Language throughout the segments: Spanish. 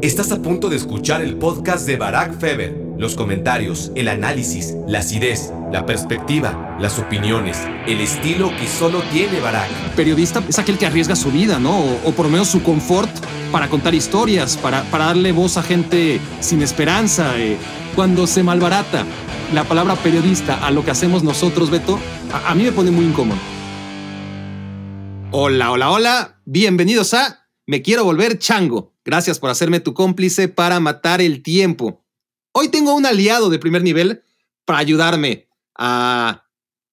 Estás a punto de escuchar el podcast de Barack Feber. Los comentarios, el análisis, la acidez, la perspectiva, las opiniones, el estilo que solo tiene Barack. Periodista es aquel que arriesga su vida, ¿no? O, por lo menos su confort para contar historias, para, para darle voz a gente sin esperanza. Eh. Cuando se malbarata la palabra periodista a lo que hacemos nosotros, Beto, a mí me pone muy incómodo. Hola, hola, hola. Bienvenidos a Me Quiero Volver Chango. Gracias por hacerme tu cómplice para matar el tiempo. Hoy tengo un aliado de primer nivel para ayudarme a,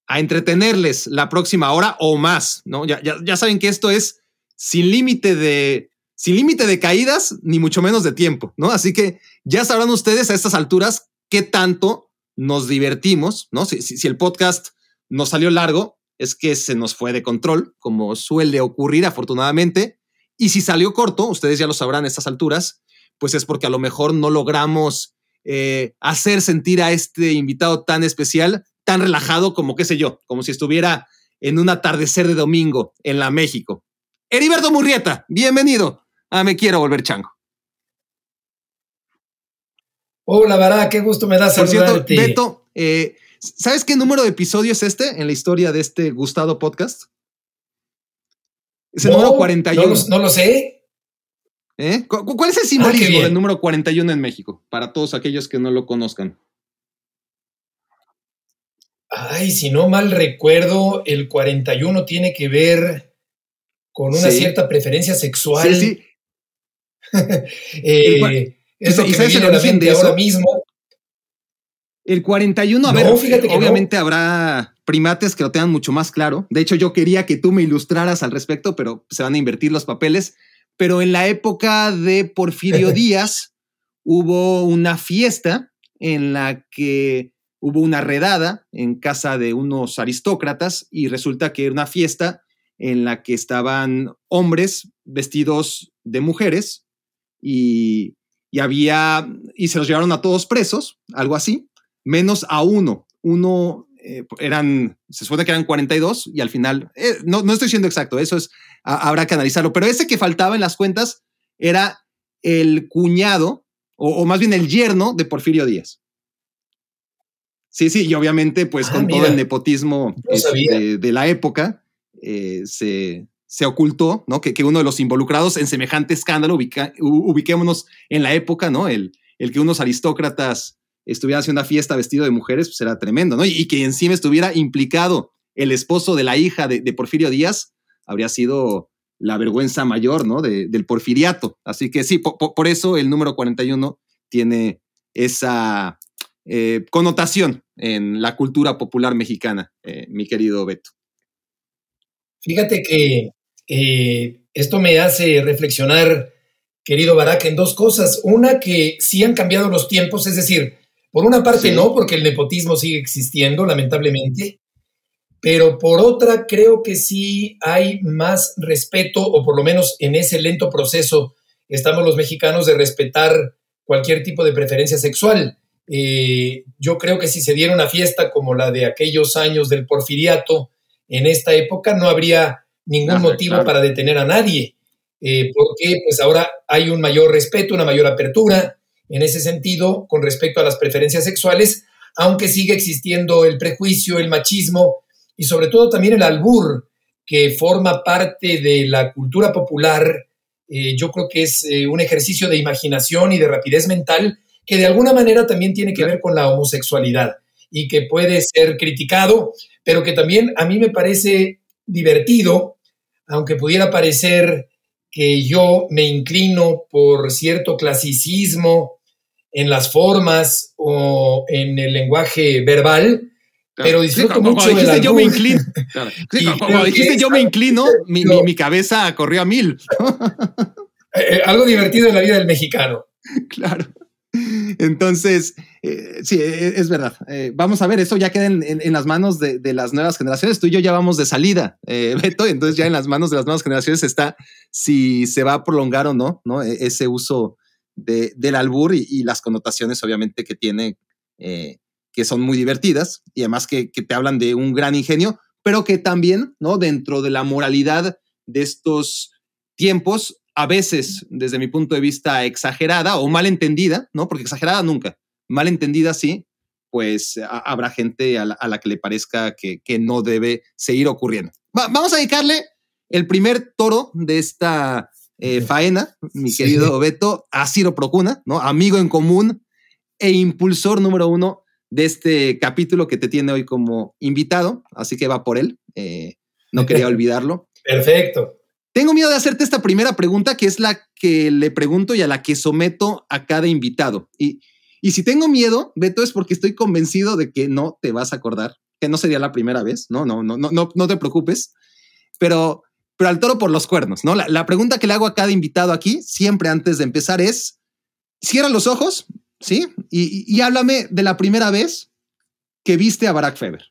entretenerles la próxima hora o más, ¿no? Ya, ya, saben que esto es sin límite de, sin límite de caídas, ni mucho menos de tiempo, ¿no? Así que ya sabrán ustedes a estas alturas qué tanto nos divertimos, ¿no? Si, si, el podcast nos salió largo, es que se nos fue de control, como suele ocurrir afortunadamente, y si salió corto, ustedes ya lo sabrán a estas alturas, pues es porque a lo mejor no logramos eh, hacer sentir a este invitado tan especial, tan relajado como, qué sé yo, como si estuviera en un atardecer de domingo en la México. Heriberto Murrieta, bienvenido a Me Quiero Volver Chango. Hola, Bará, qué gusto me da Por cierto, Beto, eh, ¿sabes qué número de episodio es este en la historia de este gustado podcast? Es el número 41. No, lo sé. ¿Eh? ¿Cuál es el simbolismo del número 41 en México? Para todos aquellos que no lo conozcan. Ay, si no mal recuerdo, el 41 tiene que ver con una cierta preferencia sexual. Sí, sí. eh, es lo que me viene a la mente ahora mismo. El 41, a ver, obviamente habrá primates que lo tengan mucho más claro. De hecho, yo quería que tú me ilustraras al respecto, pero se van a invertir los papeles. Pero en la época de Porfirio Díaz hubo una fiesta en la que hubo una redada en casa de unos aristócratas y resulta que era una fiesta en la que estaban hombres vestidos de mujeres y, y había, y se los llevaron a todos presos, algo así, menos a uno. Uno eh, eran, se supone que eran 42 y al final, eh, no, no estoy siendo exacto, eso es, habrá que analizarlo, pero ese que faltaba en las cuentas era el cuñado, o, más bien el yerno de Porfirio Díaz. Sí, sí, y obviamente pues ah, con todo el nepotismo este, de, la época eh, se, se ocultó, ¿no? Que, que, uno de los involucrados en semejante escándalo, ubiquémonos en la época, ¿no? El, el que unos aristócratas estuviera haciendo una fiesta vestido de mujeres, pues era tremendo, ¿no? Y, que encima estuviera implicado el esposo de la hija de, Porfirio Díaz, habría sido la vergüenza mayor, ¿no? del porfiriato. Así que sí, por, eso el número 41 tiene esa eh, connotación en la cultura popular mexicana, eh, mi querido Beto. Fíjate que esto me hace reflexionar, querido Barak, en dos cosas. Una, que sí han cambiado los tiempos, es decir, por una parte no, porque el nepotismo sigue existiendo, lamentablemente, pero por otra creo que sí hay más respeto, o por lo menos en ese lento proceso estamos los mexicanos de respetar cualquier tipo de preferencia sexual. Eh, yo creo que si se diera una fiesta como la de aquellos años del porfiriato, en esta época no habría ningún motivo para detener a nadie, eh, porque pues ahora hay un mayor respeto, una mayor apertura, en ese sentido con respecto a las preferencias sexuales, aunque sigue existiendo el prejuicio, el machismo y sobre todo también el albur, que forma parte de la cultura popular. Eh, yo creo que es eh, un ejercicio de imaginación y de rapidez mental que de alguna manera también tiene que ver con la homosexualidad y que puede ser criticado, pero que también a mí me parece divertido, aunque pudiera parecer que yo me inclino por cierto clasicismo en las formas o en el lenguaje verbal, pero disfruto mucho cuando dijiste yo me inclino, cuando dijiste yo me inclino, mi, cabeza corrió a mil. Eh, eh, algo divertido en la vida del mexicano. Claro. Entonces, eh, sí, es verdad. vamos a ver, eso ya queda en, las manos de, las nuevas generaciones. Tú y yo ya vamos de salida, Beto, entonces ya en las manos de las nuevas generaciones está si se va a prolongar o no, ¿no? E, ese uso del albur y, las connotaciones obviamente que tiene, eh, que son muy divertidas y además que, te hablan de un gran ingenio, pero que también, ¿no? Dentro de la moralidad de estos tiempos, a veces, desde mi punto de vista, exagerada o mal entendida, ¿no? Porque exagerada nunca, mal entendida sí, pues habrá gente a la, que le parezca que, no debe seguir ocurriendo. vamos a dedicarle el primer toro de esta eh, faena, mi querido Beto, a Ciro Procuna, ¿no? Amigo en común e impulsor número uno de este capítulo que te tiene hoy como invitado, así que va por él. Eh, no quería olvidarlo. Perfecto. Tengo miedo de hacerte esta primera pregunta, que es la que le pregunto y a la que someto a cada invitado. Y, y si tengo miedo, Beto, es porque estoy convencido de que no te vas a acordar, que no sería la primera vez. No, no, no, no, no, no te preocupes. Pero, pero al toro por los cuernos, ¿no? La, la pregunta que le hago a cada invitado aquí, siempre antes de empezar, es: cierra los ojos, ¿sí? Y, háblame de la primera vez que viste a Barack Feber.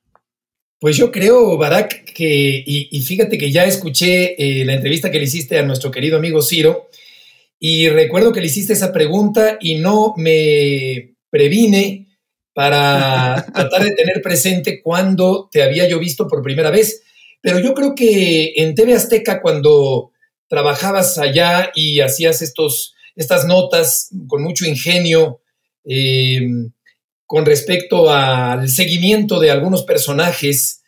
Pues yo creo, Barack, que, y, fíjate que ya escuché eh, la entrevista que le hiciste a nuestro querido amigo Ciro, y recuerdo que le hiciste esa pregunta y no me previne para tratar de tener presente cuándo te había yo visto por primera vez. Pero yo creo que en TV Azteca, cuando trabajabas allá y hacías estos, estas notas con mucho ingenio, eh, con respecto al seguimiento de algunos personajes,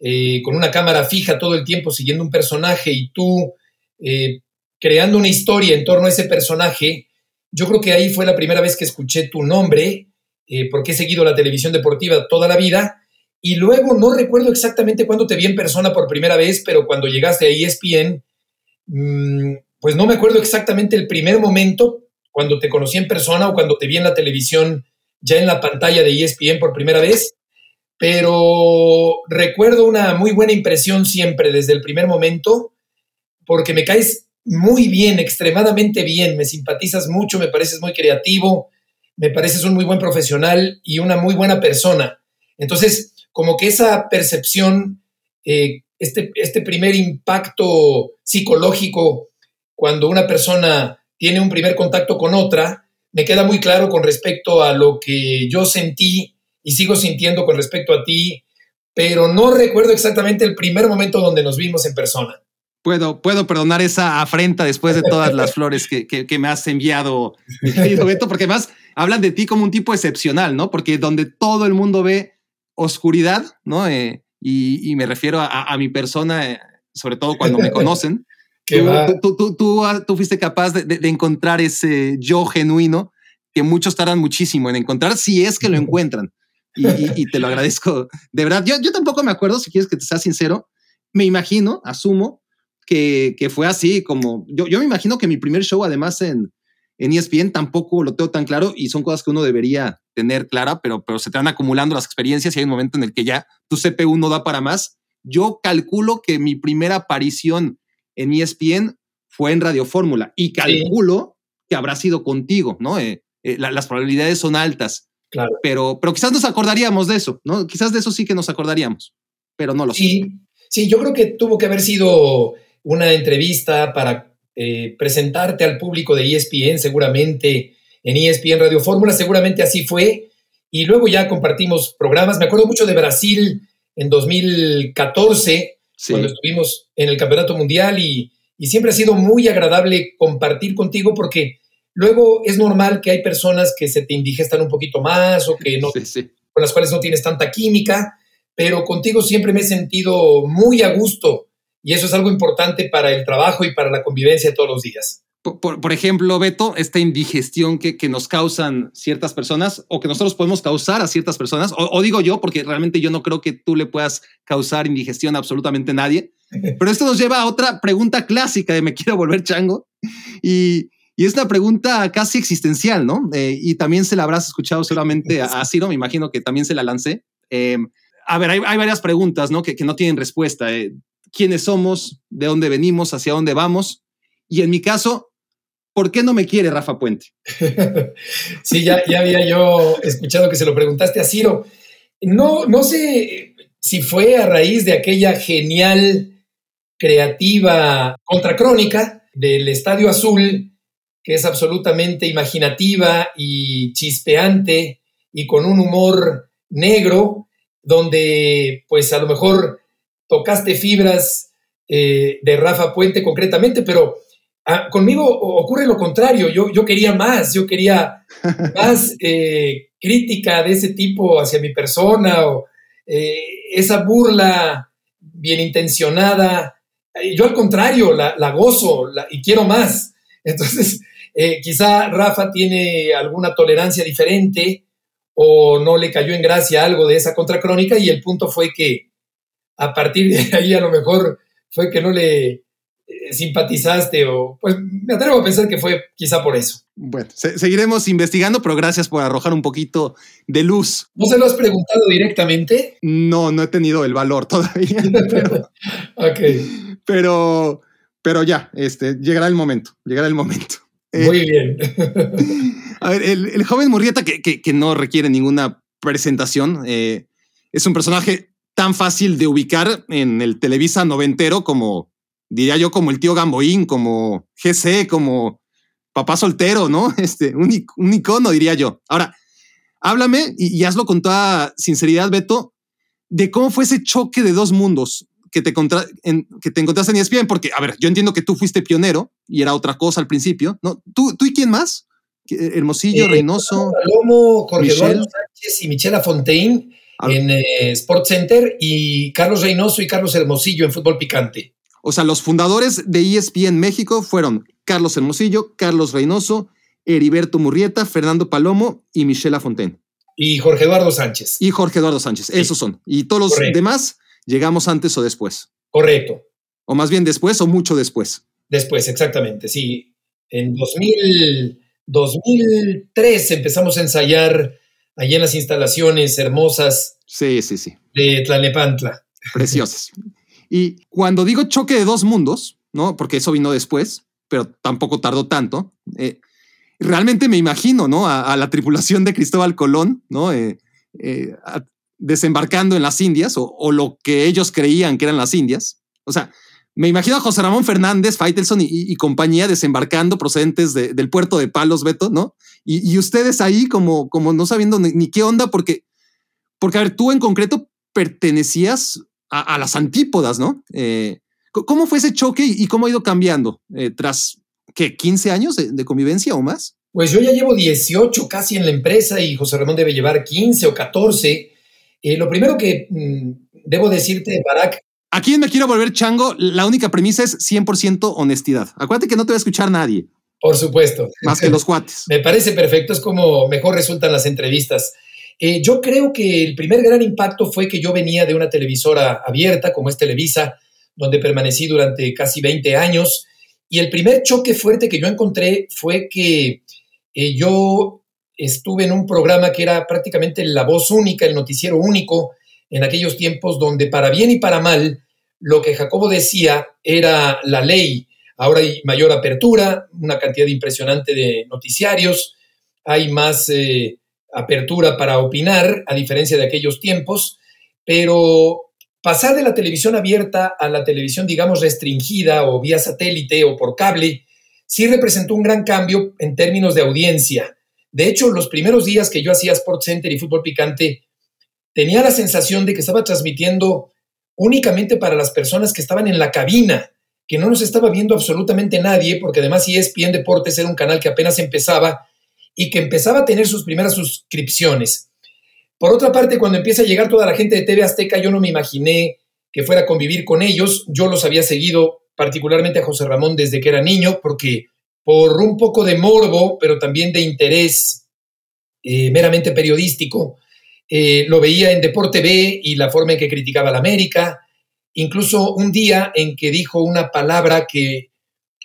eh, con una cámara fija todo el tiempo siguiendo un personaje y tú eh, creando una historia en torno a ese personaje, yo creo que ahí fue la primera vez que escuché tu nombre, porque he seguido la televisión deportiva toda la vida, y luego no recuerdo exactamente cuándo te vi en persona por primera vez, pero cuando llegaste a ESPN, mm, pues no me acuerdo exactamente el primer momento, cuando te conocí en persona o cuando te vi en la televisión, ya en la pantalla de ESPN por primera vez, pero recuerdo una muy buena impresión siempre desde el primer momento, porque me caes muy bien, extremadamente bien, me simpatizas mucho, me pareces muy creativo, me pareces un muy buen profesional y una muy buena persona. Entonces, como que esa percepción, eh, este, este primer impacto psicológico cuando una persona tiene un primer contacto con otra, me queda muy claro con respecto a lo que yo sentí y sigo sintiendo con respecto a ti, pero no recuerdo exactamente el primer momento donde nos vimos en persona. Puedo, puedo perdonar esa afrenta después de todas las flores que, que, me has enviado, mi querido Beto, porque además hablan de ti como un tipo excepcional, ¿no? Porque donde todo el mundo ve oscuridad, ¿no? Eh, y, me refiero a, mi persona, eh, sobre todo cuando me conocen, Tú, tú, tú, ah, tú, fuiste capaz de, de, encontrar ese yo genuino que muchos tardan muchísimo en encontrar si es que lo encuentran. Y, y, te lo agradezco. De verdad, yo, yo tampoco me acuerdo, si quieres que te sea sincero, me imagino, asumo, que, que fue así como, yo, yo me imagino que mi primer show además en, en ESPN tampoco lo tengo tan claro y son cosas que uno debería tener clara, pero, pero se te van acumulando las experiencias y hay un momento en el que ya tu CPU no da para más. Yo calculo que mi primera aparición en ESPN fue en Radio Fórmula y calculo que habrá sido contigo, ¿no? Eh, eh, las probabilidades son altas. Claro. Pero, pero quizás nos acordaríamos de eso, ¿no? Quizás de eso sí que nos acordaríamos, pero no lo sí, sé. Sí, yo creo que tuvo que haber sido una entrevista para eh, presentarte al público de ESPN, seguramente en ESPN Radio Fórmula, seguramente así fue. Y luego ya compartimos programas. Me acuerdo mucho de Brasil en 2014, cuando estuvimos en el Campeonato Mundial y, siempre ha sido muy agradable compartir contigo porque luego es normal que hay personas que se te indigestan un poquito más o que no, con las cuales no tienes tanta química, pero contigo siempre me he sentido muy a gusto y eso es algo importante para el trabajo y para la convivencia todos los días. Por, ejemplo, Beto, esta indigestión que, que, nos causan ciertas personas o que nosotros podemos causar a ciertas personas, o, digo yo, porque realmente yo no creo que tú le puedas causar indigestión a absolutamente nadie, pero esto nos lleva a otra pregunta clásica de me quiero volver chango y, y es una pregunta casi existencial, ¿no? Eh, y también se la habrás escuchado solamente a, Ciro, me imagino que también se la lancé. Eh, a ver, hay, hay, varias preguntas, ¿no? Que, que no tienen respuesta. Eh, ¿Quiénes somos? ¿De dónde venimos? ¿Hacia dónde vamos? Y en mi caso, ¿por qué no me quiere Rafa Puente? sí, ya, había yo escuchado que se lo preguntaste a Ciro. No, no sé si fue a raíz de aquella genial, creativa contracrónica del Estadio Azul, que es absolutamente imaginativa y chispeante y con un humor negro, donde pues a lo mejor tocaste fibras eh, de Rafa Puente concretamente, pero ah, conmigo ocurre lo contrario, yo, yo quería más, yo quería más eh, crítica de ese tipo hacia mi persona o eh, esa burla bien intencionada. Yo al contrario, la, gozo y quiero más. Entonces, quizá Rafa tiene alguna tolerancia diferente o no le cayó en gracia algo de esa contracrónica y el punto fue que a partir de ahí a lo mejor fue que no le eh, simpatizaste o pues me atrevo a pensar que fue quizá por eso. Bueno, seguiremos investigando, pero gracias por arrojar un poquito de luz. ¿No se lo has preguntado directamente? No, no he tenido el valor todavía. Pero, ok. Pero, pero ya, este, llegará el momento, llegará el momento. Muy bien. a ver, el, joven Murrieta, que, no requiere ninguna presentación, eh, es un personaje tan fácil de ubicar en el Televisa noventero como, diría yo, como el tío Gamboín, como GC, como papá soltero, ¿no? Este, un, icono, diría yo. Ahora, háblame y, y, hazlo con toda sinceridad, Beto, de cómo fue ese choque de dos mundos que te, en, que te encontraste en ESPN, porque, a ver, yo entiendo que tú fuiste pionero y era otra cosa al principio, ¿no? ¿Tú, tú y quién más? Hermosillo, eh, Reynoso. Palomo, Jorge Eduardo Sánchez y Michela Fontaine en eh, Sport Center y Carlos Reynoso y Carlos Hermosillo en Fútbol Picante. O sea, los fundadores de ESPN México fueron Carlos Hermosillo, Carlos Reynoso, Heriberto Murrieta, Fernando Palomo y Michela Fontaine. Y Jorge Eduardo Sánchez. Y Jorge Eduardo Sánchez, esos son. Y todos los demás ¿Llegamos antes o después? Correcto. O más bien después o mucho después. Después, exactamente, sí. En 2000, 2003 empezamos a ensayar allí en las instalaciones hermosas sí, sí, sí. de Tlalnepantla. Preciosas. y cuando digo choque de dos mundos, ¿no? Porque eso vino después, pero tampoco tardó tanto. Eh, realmente me imagino, ¿no? A, la tripulación de Cristóbal Colón, ¿no? Eh, eh, desembarcando en las Indias o, lo que ellos creían que eran las Indias. O sea, me imagino a José Ramón Fernández, Faitelson y, compañía desembarcando procedentes del puerto de Palos, Beto, ¿no? Y, ustedes ahí como, como no sabiendo ni, qué onda, porque, porque, a ver, tú en concreto pertenecías a, las antípodas, ¿no? Eh, ¿Cómo fue ese choque y cómo ha ido cambiando eh, tras, ¿qué, 15 años de, de, convivencia o más? Pues yo ya llevo 18 casi en la empresa y José Ramón debe llevar 15 o 14. Eh, lo primero que mm, debo decirte, Barack. Aquí me quiero volver chango. La única premisa es 100% honestidad. Acuérdate que no te va a escuchar nadie. Por supuesto. Más que los cuates. me parece perfecto. Es como mejor resultan las entrevistas. Eh, yo creo que el primer gran impacto fue que yo venía de una televisora abierta, como es Televisa, donde permanecí durante casi 20 años. Y el primer choque fuerte que yo encontré fue que eh, yo estuve en un programa que era prácticamente la voz única, el noticiero único, en aquellos tiempos donde para bien y para mal, lo que Jacobo decía era la ley. Ahora hay mayor apertura, una cantidad impresionante de noticiarios, hay más eh, apertura para opinar, a diferencia de aquellos tiempos, pero pasar de la televisión abierta a la televisión, digamos, restringida o vía satélite o por cable, sí representó un gran cambio en términos de audiencia. De hecho, los primeros días que yo hacía Sport Center y fútbol picante, tenía la sensación de que estaba transmitiendo únicamente para las personas que estaban en la cabina, que no nos estaba viendo absolutamente nadie, porque además ESPN Deportes era un canal que apenas empezaba y que empezaba a tener sus primeras suscripciones. Por otra parte, cuando empieza a llegar toda la gente de TV Azteca, yo no me imaginé que fuera a convivir con ellos. Yo los había seguido particularmente a José Ramón desde que era niño, porque por un poco de morbo, pero también de interés eh, meramente periodístico. Eh, lo veía en Deporte B y la forma en que criticaba a la América. Incluso un día en que dijo una palabra que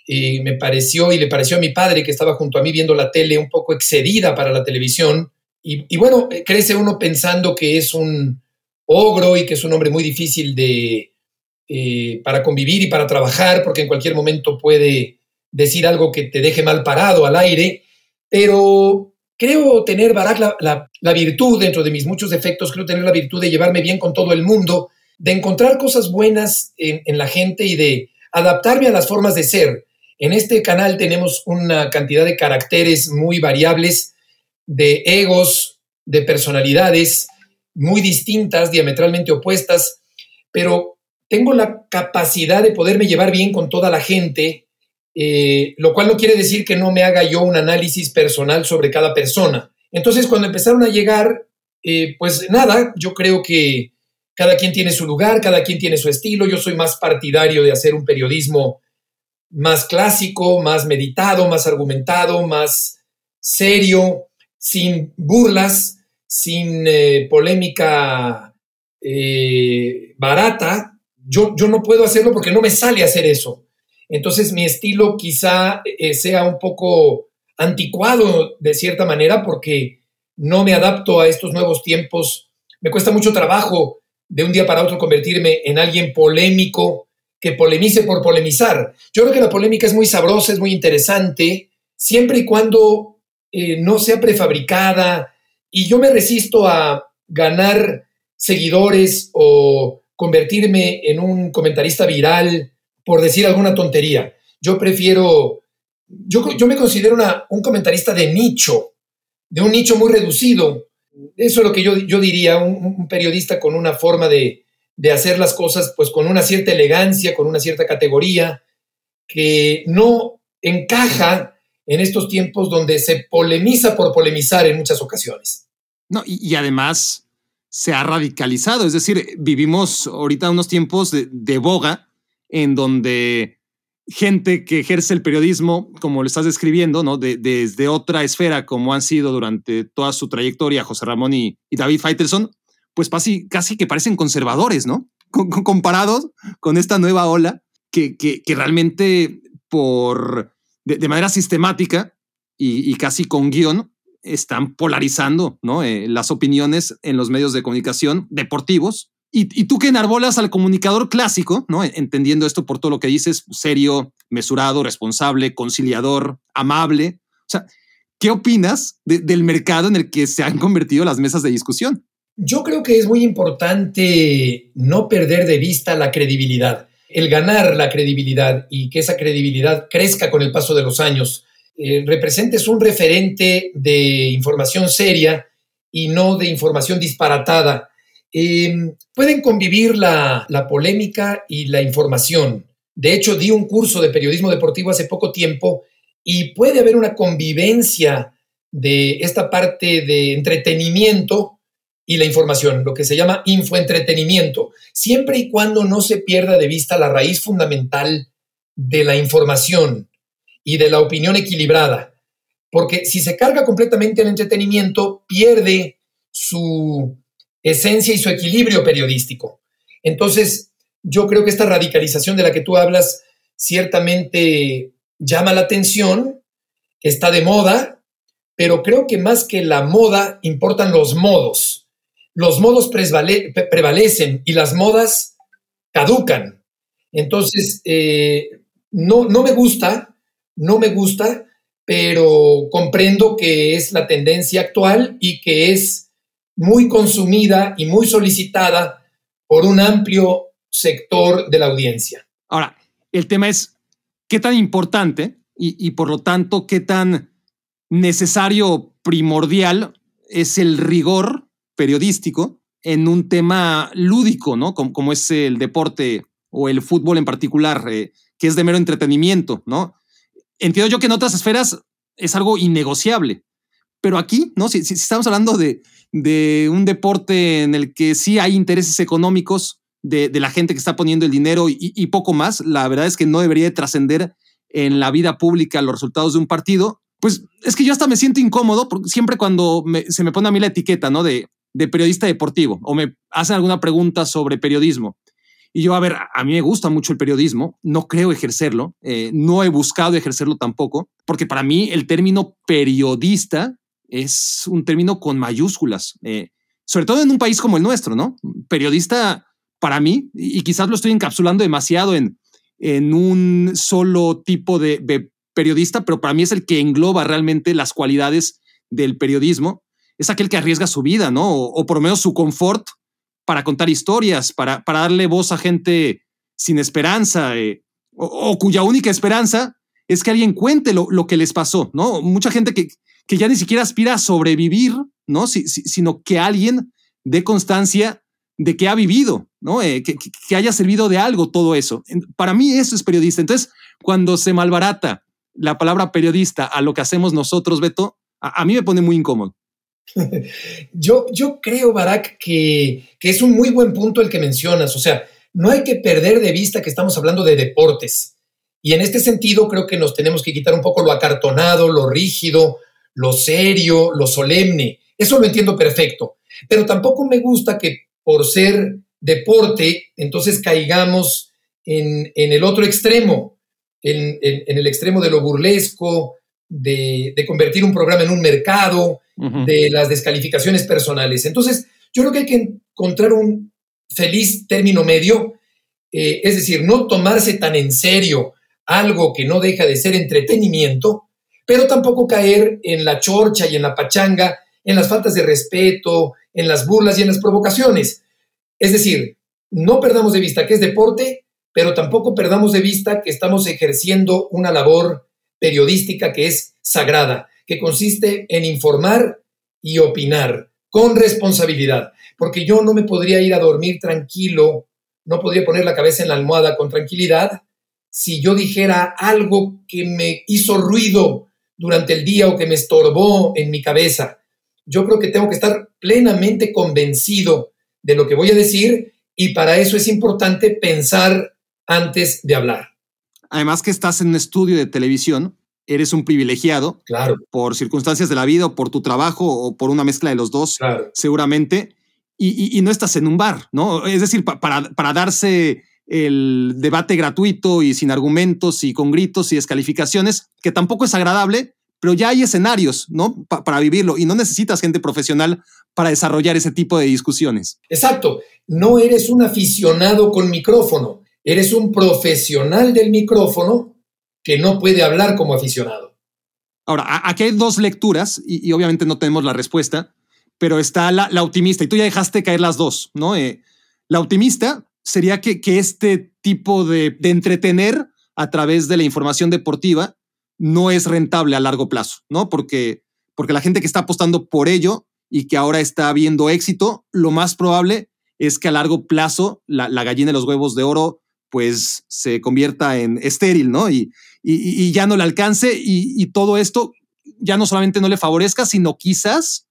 eh, me pareció y le pareció a mi padre que estaba junto a mí viendo la tele un poco excedida para la televisión. Y, bueno, crece uno pensando que es un ogro y que es un hombre muy difícil de, para convivir y para trabajar, porque en cualquier momento puede decir algo que te deje mal parado al aire, pero creo tener, Barak, la, virtud, dentro de mis muchos defectos, creo tener la virtud de llevarme bien con todo el mundo, de encontrar cosas buenas en, la gente y de adaptarme a las formas de ser. En este canal tenemos una cantidad de caracteres muy variables, de egos, de personalidades muy distintas, diametralmente opuestas, pero tengo la capacidad de poderme llevar bien con toda la gente eh, lo cual no quiere decir que no me haga yo un análisis personal sobre cada persona. Entonces, cuando empezaron a llegar, eh, pues nada, yo creo que cada quien tiene su lugar, cada quien tiene su estilo. Yo soy más partidario de hacer un periodismo más clásico, más meditado, más argumentado, más serio, sin burlas, sin eh, polémica eh, barata. Yo, yo no puedo hacerlo porque no me sale hacer eso. Entonces mi estilo quizá eh, sea un poco anticuado de cierta manera porque no me adapto a estos nuevos tiempos. Me cuesta mucho trabajo de un día para otro convertirme en alguien polémico que polemice por polemizar. Yo creo que la polémica es muy sabrosa, es muy interesante, siempre y cuando eh, no sea prefabricada y yo me resisto a ganar seguidores o convertirme en un comentarista viral por decir alguna tontería. Yo prefiero, yo, yo me considero un comentarista de nicho, de un nicho muy reducido, eso es lo que yo, yo diría, un, periodista con una forma de, hacer las cosas, pues con una cierta elegancia, con una cierta categoría, que no encaja en estos tiempos donde se polemiza por polemizar en muchas ocasiones. No, y, además se ha radicalizado, es decir, vivimos ahorita unos tiempos de, de boga en donde gente que ejerce el periodismo, como lo estás describiendo, ¿no? desde otra esfera, como han sido durante toda su trayectoria José Ramón y, David Faitelson, pues casi, casi que parecen conservadores, ¿no? comparados con esta nueva ola que, que, realmente por, de, manera sistemática y, casi con guion están polarizando ¿no? Eh, las opiniones en los medios de comunicación deportivos y, tú que enarbolas al comunicador clásico, ¿no? Entendiendo esto por todo lo que dices, serio, mesurado, responsable, conciliador, amable. O sea, ¿qué opinas del mercado en el que se han convertido las mesas de discusión? Yo creo que es muy importante no perder de vista la credibilidad, el ganar la credibilidad y que esa credibilidad crezca con el paso de los años. Eh, representes un referente de información seria y no de información disparatada Em, pueden convivir la, polémica y la información. De hecho, di un curso de periodismo deportivo hace poco tiempo y puede haber una convivencia de esta parte de entretenimiento y la información, lo que se llama infoentretenimiento, siempre y cuando no se pierda de vista la raíz fundamental de la información y de la opinión equilibrada. Porque si se carga completamente el entretenimiento, pierde su, esencia y su equilibrio periodístico. Entonces, yo creo que esta radicalización de la que tú hablas ciertamente llama la atención, está de moda, pero creo que más que la moda importan los modos. Los modos prevalecen y las modas caducan. Entonces, eh, no, no me gusta, no me gusta, pero comprendo que es la tendencia actual y que es muy consumida y muy solicitada por un amplio sector de la audiencia. Ahora, el tema es qué tan importante y, por lo tanto qué tan necesario, primordial es el rigor periodístico en un tema lúdico, ¿no? Como, es el deporte o el fútbol en particular, eh, que es de mero entretenimiento, ¿no? Entiendo yo que en otras esferas es algo innegociable, pero aquí, ¿no? si estamos hablando de, de un deporte en el que sí hay intereses económicos de, la gente que está poniendo el dinero y, poco más, la verdad es que no debería trascender en la vida pública los resultados de un partido, pues es que yo hasta me siento incómodo porque siempre cuando se me pone a mí la etiqueta, ¿no? De, periodista deportivo o me hacen alguna pregunta sobre periodismo. Y yo, a ver, a mí me gusta mucho el periodismo, no creo ejercerlo, eh, no he buscado ejercerlo tampoco, porque para mí el término periodista es un término con mayúsculas, eh, sobre todo en un país como el nuestro, ¿no? Periodista, para mí, y quizás lo estoy encapsulando demasiado en, en un solo tipo de, periodista, pero para mí es el que engloba realmente las cualidades del periodismo, es aquel que arriesga su vida, ¿no? O, por lo menos su confort para contar historias, para, para darle voz a gente sin esperanza, eh, o, cuya única esperanza es que alguien cuente lo, lo, que les pasó, ¿no? Mucha gente que, que ya ni siquiera aspira a sobrevivir, ¿no? sino que alguien dé constancia de que ha vivido ¿no? Eh, que, haya servido de algo todo eso. Para mí eso es periodista. Entonces, cuando se malbarata la palabra periodista a lo que hacemos nosotros, Beto, a, mí me pone muy incómodo. yo, yo creo, Barak, que, que es un muy buen punto el que mencionas. O sea, no hay que perder de vista que estamos hablando de deportes. Y en este sentido creo que nos tenemos que quitar un poco lo acartonado, lo rígido, lo serio, lo solemne. Eso lo entiendo perfecto. Pero tampoco me gusta que por ser deporte, entonces caigamos en, el otro extremo, en, el extremo de lo burlesco, de, convertir un programa en un mercado, de las descalificaciones personales. Entonces, yo creo que hay que encontrar un feliz término medio, eh, es decir, no tomarse tan en serio algo que no deja de ser entretenimiento, pero tampoco caer en la chorcha y en la pachanga, en las faltas de respeto, en las burlas y en las provocaciones. Es decir, no perdamos de vista que es deporte, pero tampoco perdamos de vista que estamos ejerciendo una labor periodística que es sagrada, que consiste en informar y opinar con responsabilidad, porque yo no me podría ir a dormir tranquilo, no podría poner la cabeza en la almohada con tranquilidad si yo dijera algo que me hizo ruido durante el día o que me estorbó en mi cabeza. Yo creo que tengo que estar plenamente convencido de lo que voy a decir y para eso es importante pensar antes de hablar. Además que estás en un estudio de televisión, eres un privilegiado, claro. por circunstancias de la vida o por tu trabajo o por una mezcla de los dos, seguramente, y, no estás en un bar, ¿no? Es decir, para, para darse el debate gratuito y sin argumentos y con gritos y descalificaciones, que tampoco es agradable, pero ya hay escenarios, ¿no? para vivirlo y no necesitas gente profesional para desarrollar ese tipo de discusiones. Exacto, no eres un aficionado con micrófono, eres un profesional del micrófono que no puede hablar como aficionado. Ahora, aquí hay dos lecturas y, obviamente no tenemos la respuesta, pero está la, optimista y tú ya dejaste caer las dos, ¿no? Eh, la optimista sería que, que este tipo de, entretener a través de la información deportiva no es rentable a largo plazo, ¿no? Porque, porque la gente que está apostando por ello y que ahora está viendo éxito, lo más probable es que a largo plazo la, gallina de los huevos de oro pues se convierta en estéril, ¿no? Y, y, ya no le alcance y, todo esto ya no solamente no le favorezca, sino quizás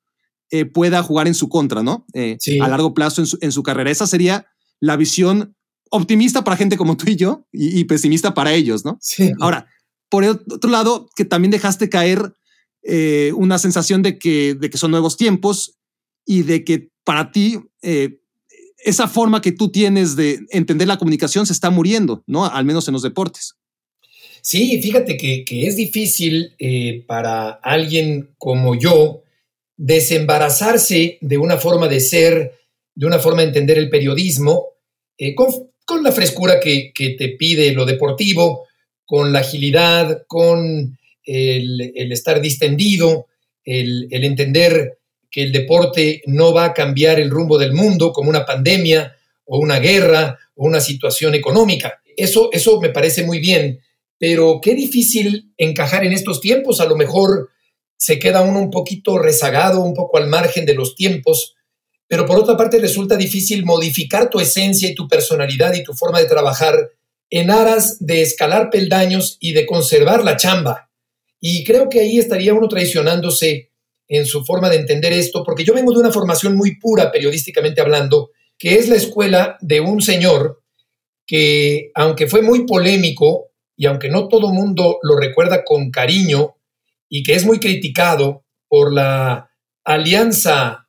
eh, pueda jugar en su contra, ¿no? Eh, a largo plazo en su, en su, carrera. Esa sería la visión optimista para gente como tú y yo y, pesimista para ellos, ¿no? Sí. Ahora, por el otro lado, que también dejaste caer eh, una sensación de que, de que son nuevos tiempos y de que para ti eh, esa forma que tú tienes de entender la comunicación se está muriendo, ¿no? Al menos en los deportes. Sí, fíjate que, es difícil eh, para alguien como yo desembarazarse de una forma de ser de una forma de entender el periodismo, eh, con, la frescura que, te pide lo deportivo, con la agilidad, con el, estar distendido, el, entender que el deporte no va a cambiar el rumbo del mundo como una pandemia o una guerra o una situación económica. Eso, eso me parece muy bien, pero qué difícil encajar en estos tiempos. A lo mejor se queda uno un poquito rezagado, un poco al margen de los tiempos, pero por otra parte resulta difícil modificar tu esencia y tu personalidad y tu forma de trabajar en aras de escalar peldaños y de conservar la chamba. Y creo que ahí estaría uno traicionándose en su forma de entender esto, porque yo vengo de una formación muy pura, periodísticamente hablando, que es la escuela de un señor que, aunque fue muy polémico y aunque no todo mundo lo recuerda con cariño y que es muy criticado por la alianza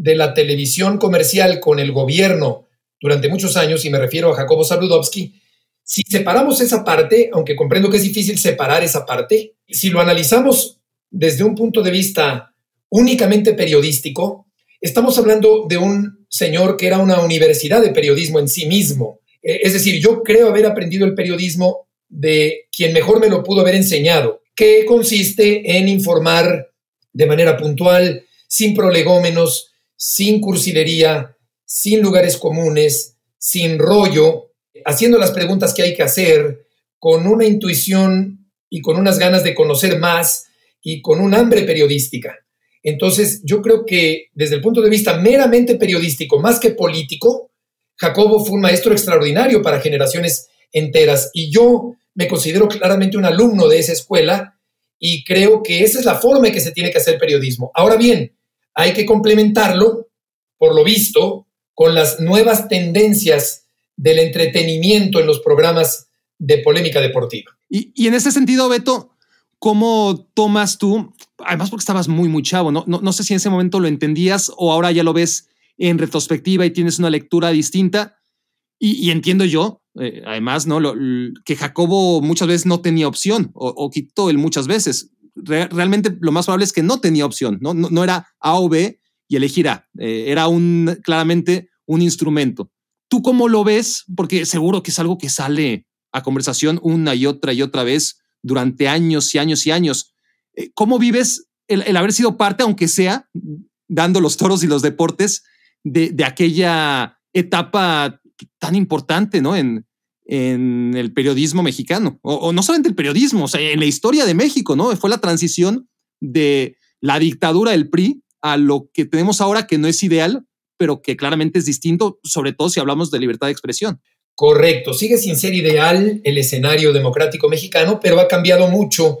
de la televisión comercial con el gobierno durante muchos años, y me refiero a Jacobo Zabludovsky, si separamos esa parte, aunque comprendo que es difícil separar esa parte, si lo analizamos desde un punto de vista únicamente periodístico, estamos hablando de un señor que era una universidad de periodismo en sí mismo. Eh, es decir, yo creo haber aprendido el periodismo de quien mejor me lo pudo haber enseñado, que consiste en informar de manera puntual, sin prolegómenos, sin cursilería, sin lugares comunes, sin rollo, haciendo las preguntas que hay que hacer, con una intuición y con unas ganas de conocer más y con un hambre periodística. Entonces, yo creo que desde el punto de vista meramente periodístico, más que político, Jacobo fue un maestro extraordinario para generaciones enteras y yo me considero claramente un alumno de esa escuela y creo que esa es la forma en que se tiene que hacer periodismo. Ahora bien, hay que complementarlo, por lo visto, con las nuevas tendencias del entretenimiento en los programas de polémica deportiva. Y, en ese sentido, Beto, ¿cómo tomas tú? Además, porque estabas muy, muy chavo, ¿no? No, sé si en ese momento lo entendías o ahora ya lo ves en retrospectiva y tienes una lectura distinta. Y, entiendo yo, eh, además, ¿no? que Jacobo muchas veces no tenía opción o, quitó él muchas veces. Realmente lo más probable es que no tenía opción, ¿no? No, era A o B y elegir A. Eh, era un, claramente un instrumento. ¿Tú cómo lo ves? Porque seguro que es algo que sale a conversación una y otra y otra vez durante años y años y años. Eh, ¿Cómo vives el, haber sido parte, aunque sea, dando los toros y los deportes, de, aquella etapa tan importante ¿no? en, en el periodismo mexicano? O, no solamente el periodismo, o sea, en la historia de México, ¿no? Fue la transición de la dictadura del PRI a lo que tenemos ahora, que no es ideal, pero que claramente es distinto, sobre todo si hablamos de libertad de expresión. Correcto, sigue sin ser ideal el escenario democrático mexicano, pero ha cambiado mucho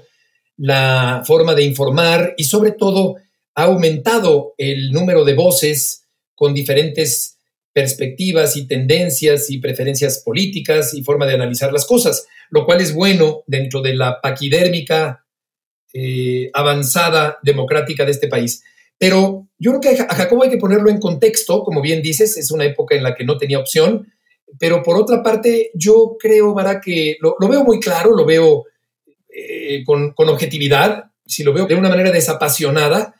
la forma de informar y sobre todo ha aumentado el número de voces con diferentes perspectivas y tendencias y preferencias políticas y forma de analizar las cosas, lo cual es bueno dentro de la paquidérmica eh, avanzada democrática de este país. Pero yo creo que a Jacobo hay que ponerlo en contexto, como bien dices, es una época en la que no tenía opción, pero por otra parte, yo creo, Vara, que lo, veo muy claro, lo veo eh, con, con, objetividad, si lo veo de una manera desapasionada,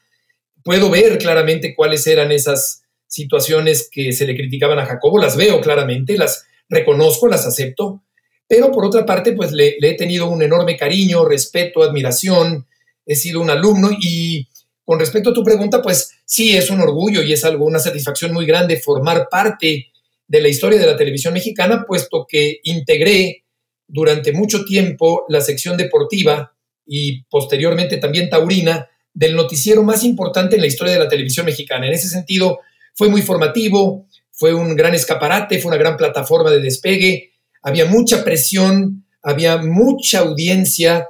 puedo ver claramente cuáles eran esas situaciones que se le criticaban a Jacobo, las veo claramente, las reconozco, las acepto, pero por otra parte, pues le, he tenido un enorme cariño, respeto, admiración, he sido un alumno y con respecto a tu pregunta, pues sí, es un orgullo y es algo, una satisfacción muy grande formar parte de la historia de la televisión mexicana, puesto que integré durante mucho tiempo la sección deportiva y posteriormente también taurina del noticiero más importante en la historia de la televisión mexicana. En ese sentido, fue muy formativo, fue un gran escaparate, fue una gran plataforma de despegue, había mucha presión, había mucha audiencia,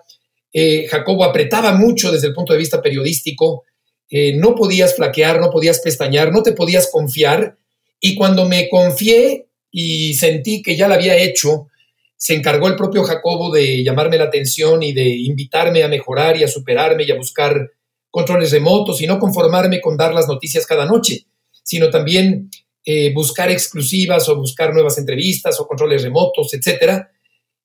eh, Jacobo apretaba mucho desde el punto de vista periodístico, eh, no podías flaquear, no podías pestañear, no te podías confiar. Y cuando me confié y sentí que ya lo había hecho, se encargó el propio Jacobo de llamarme la atención y de invitarme a mejorar y a superarme y a buscar controles remotos y no conformarme con dar las noticias cada noche, sino también eh, buscar exclusivas o buscar nuevas entrevistas o controles remotos, etc.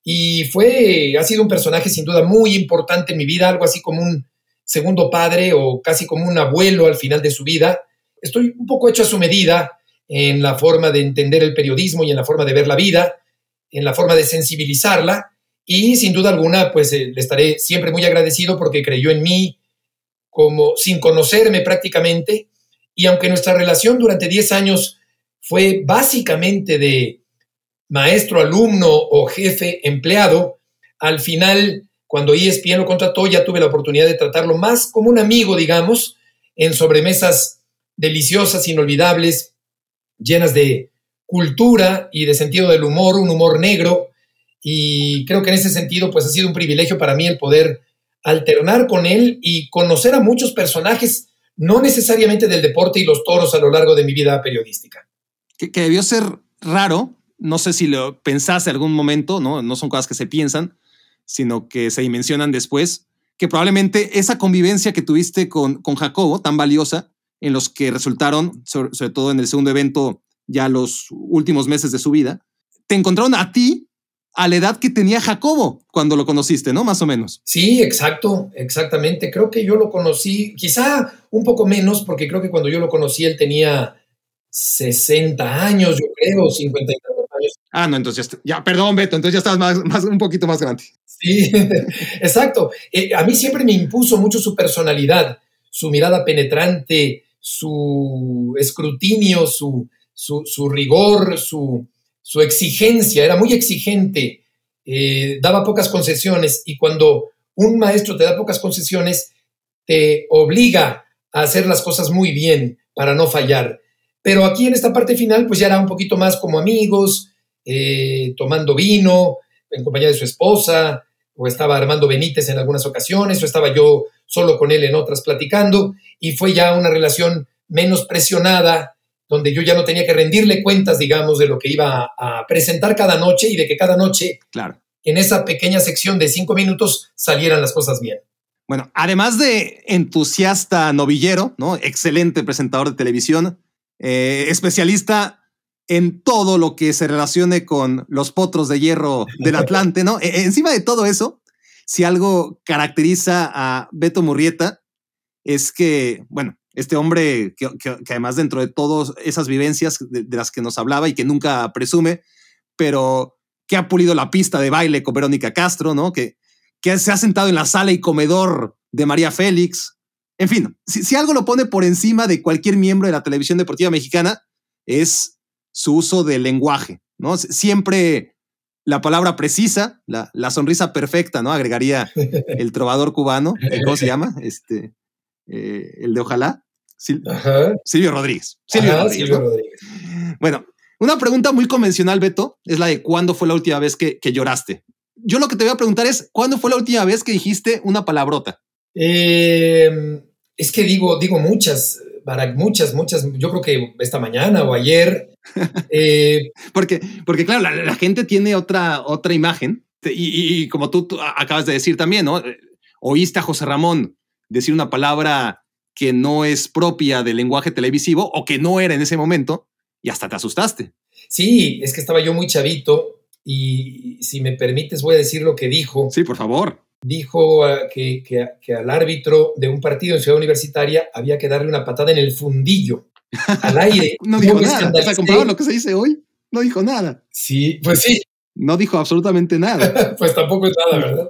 Y fue, ha sido un personaje sin duda muy importante en mi vida, algo así como un segundo padre o casi como un abuelo al final de su vida. Estoy un poco hecho a su medida en la forma de entender el periodismo y en la forma de ver la vida, en la forma de sensibilizarla y sin duda alguna pues eh, le estaré siempre muy agradecido porque creyó en mí como sin conocerme prácticamente y aunque nuestra relación durante 10 años fue básicamente de maestro alumno o jefe empleado, al final cuando ESPN lo contrató, ya tuve la oportunidad de tratarlo más como un amigo, digamos, en sobremesas deliciosas, inolvidables, llenas de cultura y de sentido del humor, un humor negro. Y creo que en ese sentido, pues ha sido un privilegio para mí el poder alternar con él y conocer a muchos personajes, no necesariamente del deporte y los toros a lo largo de mi vida periodística. Que, debió ser raro, no sé si lo pensaste algún momento, ¿no? No son cosas que se piensan, sino que se dimensionan después, que probablemente esa convivencia que tuviste con, con Jacobo, tan valiosa, en los que resultaron, sobre, todo en el segundo evento, ya los últimos meses de su vida, te encontraron a ti a la edad que tenía Jacobo cuando lo conociste, ¿no? Más o menos. Sí, exacto, exactamente. Creo que yo lo conocí, quizá un poco menos, porque creo que cuando yo lo conocí él tenía 60 años, yo creo, 50 años. Ah, no, entonces ya, perdón, Beto, entonces ya estabas más, más, un poquito más grande. Sí, exacto. Eh, a mí siempre me impuso mucho su personalidad, su mirada penetrante, su escrutinio, su, su, rigor, su, su, exigencia. Era muy exigente, eh, daba pocas concesiones y cuando un maestro te da pocas concesiones, te obliga a hacer las cosas muy bien para no fallar. Pero aquí en esta parte final, pues ya era un poquito más como amigos, eh, tomando vino, en compañía de su esposa, o estaba Armando Benítez en algunas ocasiones, o estaba yo solo con él en otras platicando, y fue ya una relación menos presionada, donde yo ya no tenía que rendirle cuentas, digamos, de lo que iba a presentar cada noche y de que cada noche, claro. en esa pequeña sección de cinco minutos, salieran las cosas bien. Bueno, además de entusiasta novillero, ¿no? Excelente presentador de televisión, eh, especialista en todo lo que se relacione con los potros de hierro del Atlante, ¿no? E, encima de todo eso, si algo caracteriza a Beto Murrieta es que, bueno, este hombre que, además dentro de todas esas vivencias de, las que nos hablaba y que nunca presume, pero que ha pulido la pista de baile con Verónica Castro, ¿no? Que, que se ha sentado en la sala y comedor de María Félix. En fin, si, algo lo pone por encima de cualquier miembro de la televisión deportiva mexicana, es su uso del lenguaje, ¿no? Siempre la palabra precisa, la, sonrisa perfecta, ¿no? Agregaría el trovador cubano, ¿cómo se llama? Este, eh, el de ojalá. Silvio Rodríguez. Silvio, Rodríguez, Bueno, una pregunta muy convencional, Beto, es la de cuándo fue la última vez que, lloraste. Yo lo que te voy a preguntar es, ¿cuándo fue la última vez que dijiste una palabrota? Em, es que digo, digo muchas, muchas, muchas. Yo creo que esta mañana o ayer. Eh, porque, porque, claro, la, gente tiene otra, otra imagen. Y, como tú, tú, acabas de decir también, ¿no? Oíste a José Ramón decir una palabra que no es propia del lenguaje televisivo o que no era en ese momento y hasta te asustaste. Sí, es que estaba yo muy chavito y si me permites voy a decir lo que dijo. Sí, por favor. Dijo ah, que, que, al árbitro de un partido en Ciudad Universitaria había que darle una patada en el fundillo, al aire. no dijo nada. O sea, comparado lo que se dice hoy, no dijo nada. Sí, pues sí. No dijo absolutamente nada. pues tampoco es nada, ¿verdad?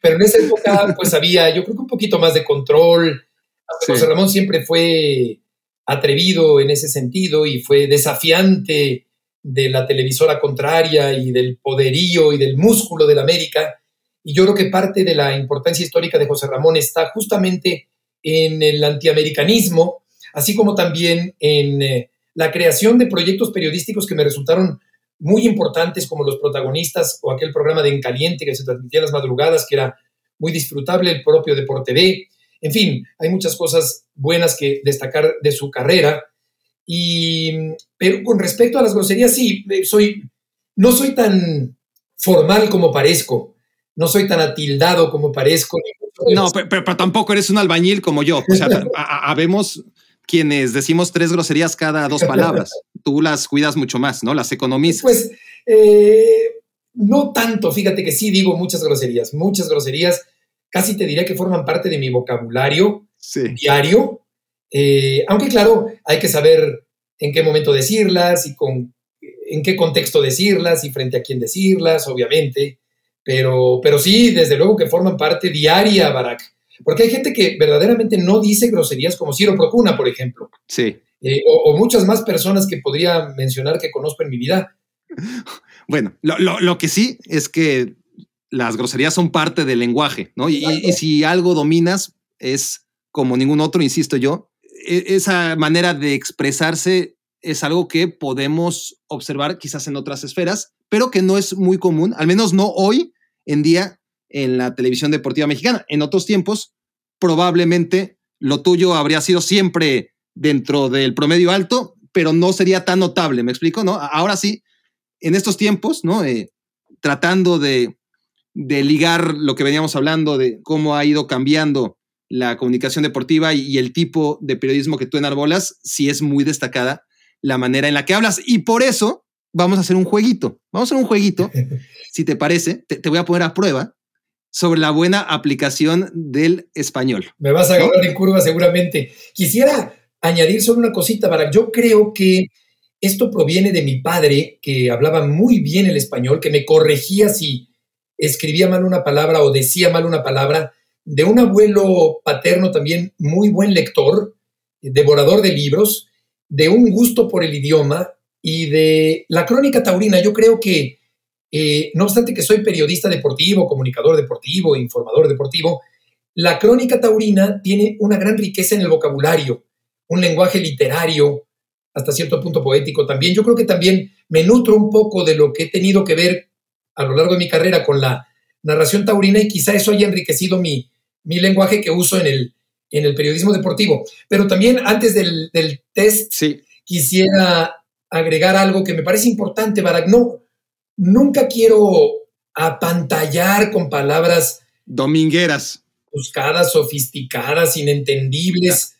Pero en esa época, pues había, yo creo que un poquito más de control. José Ramón siempre fue atrevido en ese sentido y fue desafiante de la televisora contraria y del poderío y del músculo de la América. Y yo creo que parte de la importancia histórica de José Ramón está justamente en el antiamericanismo, así como también en eh, la creación de proyectos periodísticos que me resultaron muy importantes como los protagonistas o aquel programa de En Caliente que se transmitía en las madrugadas, que era muy disfrutable, el propio Deporte B. En fin, hay muchas cosas buenas que destacar de su carrera. Y, pero con respecto a las groserías, sí, eh, soy, no soy tan formal como parezco, no soy tan atildado como parezco. No, pero, tampoco eres un albañil como yo. O sea, habemos quienes decimos tres groserías cada dos palabras. Tú las cuidas mucho más, ¿no? Las economizas. Pues eh, no tanto, fíjate que sí digo muchas groserías, muchas groserías. Casi te diría que forman parte de mi vocabulario diario. Eh, aunque claro, hay que saber en qué momento decirlas y con en qué contexto decirlas y frente a quién decirlas, obviamente. Pero, pero sí, desde luego que forman parte diaria, Barack. Porque hay gente que verdaderamente no dice groserías como Ciro Procuna, por ejemplo. Sí. Eh, o, muchas más personas que podría mencionar que conozco en mi vida. Bueno, lo, que sí es que las groserías son parte del lenguaje, ¿no? Y, si algo dominas es como ningún otro, insisto yo, e, esa manera de expresarse es algo que podemos observar quizás en otras esferas, pero que no es muy común, al menos no hoy en día en la televisión deportiva mexicana. En otros tiempos, probablemente lo tuyo habría sido siempre dentro del promedio alto, pero no sería tan notable, ¿me explico? ¿No? Ahora sí, en estos tiempos, ¿no? Eh, tratando de, ligar lo que veníamos hablando de cómo ha ido cambiando la comunicación deportiva y, el tipo de periodismo que tú enarbolas, sí es muy destacada la manera en la que hablas. Y por eso vamos a hacer un jueguito. Vamos a hacer un jueguito, si te parece. te voy a poner a prueba sobre la buena aplicación del español. Me vas a agarrar en curva seguramente. Quisiera añadir solo una cosita, para yo creo que esto proviene de mi padre, que hablaba muy bien el español, que me corregía si escribía mal una palabra o decía mal una palabra, de un abuelo paterno también muy buen lector, devorador de libros, de un gusto por el idioma y de la crónica taurina. Yo creo que eh, no obstante que soy periodista deportivo, comunicador deportivo, informador deportivo, la crónica taurina tiene una gran riqueza en el vocabulario, un lenguaje literario, hasta cierto punto poético también. Yo creo que también me nutro un poco de lo que he tenido que ver a lo largo de mi carrera con la narración taurina y quizá eso haya enriquecido mi, mi lenguaje que uso en el, en el periodismo deportivo. Pero también antes del, test, quisiera agregar algo que me parece importante, Barak. No, nunca quiero apantallar con palabras domingueras, buscadas, sofisticadas, inentendibles.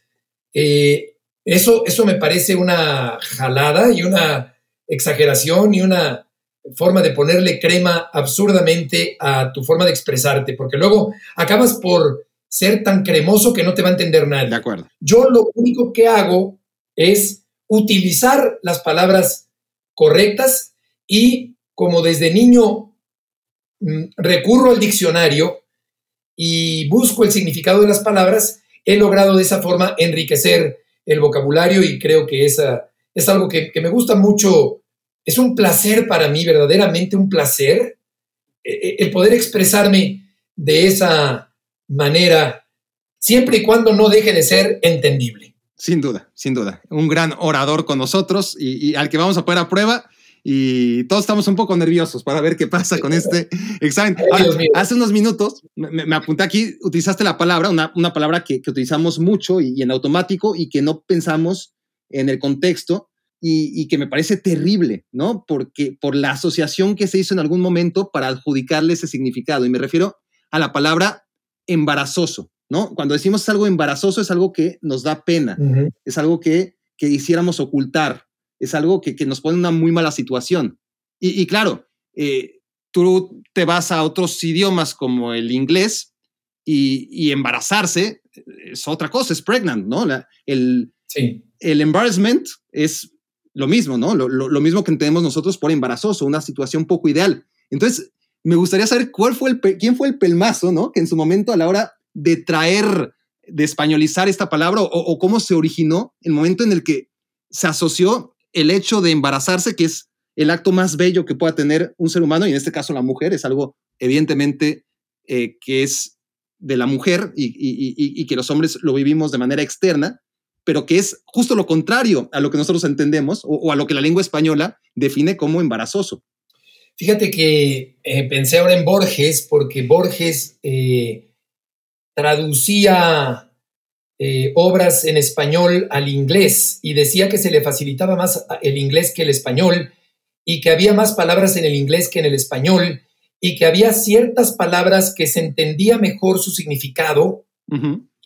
Eh, eso, eso me parece una jalada y una exageración y una forma de ponerle crema absurdamente a tu forma de expresarte, porque luego acabas por ser tan cremoso que no te va a entender nadie. De acuerdo. Yo lo único que hago es utilizar las palabras correctas y como desde niño mm, recurro al diccionario y busco el significado de las palabras, he logrado de esa forma enriquecer el vocabulario y creo que esa es algo que, que me gusta mucho es un placer para mí, verdaderamente un placer, eh, eh, el poder expresarme de esa manera, siempre y cuando no deje de ser entendible. Sin duda, sin duda. Un gran orador con nosotros y, al que vamos a poner a prueba. Y todos estamos un poco nerviosos para ver qué pasa con este examen. hace unos minutos me, apunté aquí, utilizaste la palabra, una, palabra que, utilizamos mucho y, y en automático y que no pensamos en el contexto y, que me parece terrible, ¿no? Porque por la asociación que se hizo en algún momento para adjudicarle ese significado. Y me refiero a la palabra embarazoso, ¿no? Cuando decimos algo embarazoso es algo que nos da pena, es algo que, que hiciéramos ocultar, es algo que, que, nos pone en una muy mala situación. Y, claro, eh, tú te vas a otros idiomas como el inglés y, y embarazarse es otra cosa, es pregnant, ¿no? el, sí. el embarrassment es lo mismo, ¿no? Lo, mismo que entendemos nosotros por embarazoso, una situación poco ideal. Entonces, me gustaría saber cuál fue el, quién fue el pelmazo, ¿no? Que en su momento a la hora de traer, de españolizar esta palabra o, cómo se originó el momento en el que se asoció el hecho de embarazarse, que es el acto más bello que pueda tener un ser humano, y en este caso la mujer, es algo evidentemente eh, que es de la mujer y, y, que los hombres lo vivimos de manera externa, pero que es justo lo contrario a lo que nosotros entendemos o, a lo que la lengua española define como embarazoso. Fíjate que eh, pensé ahora en Borges, porque Borges eh, traducía eh, obras en español al inglés y decía que se le facilitaba más el inglés que el español y que había más palabras en el inglés que en el español y que había ciertas palabras que se entendía mejor su significado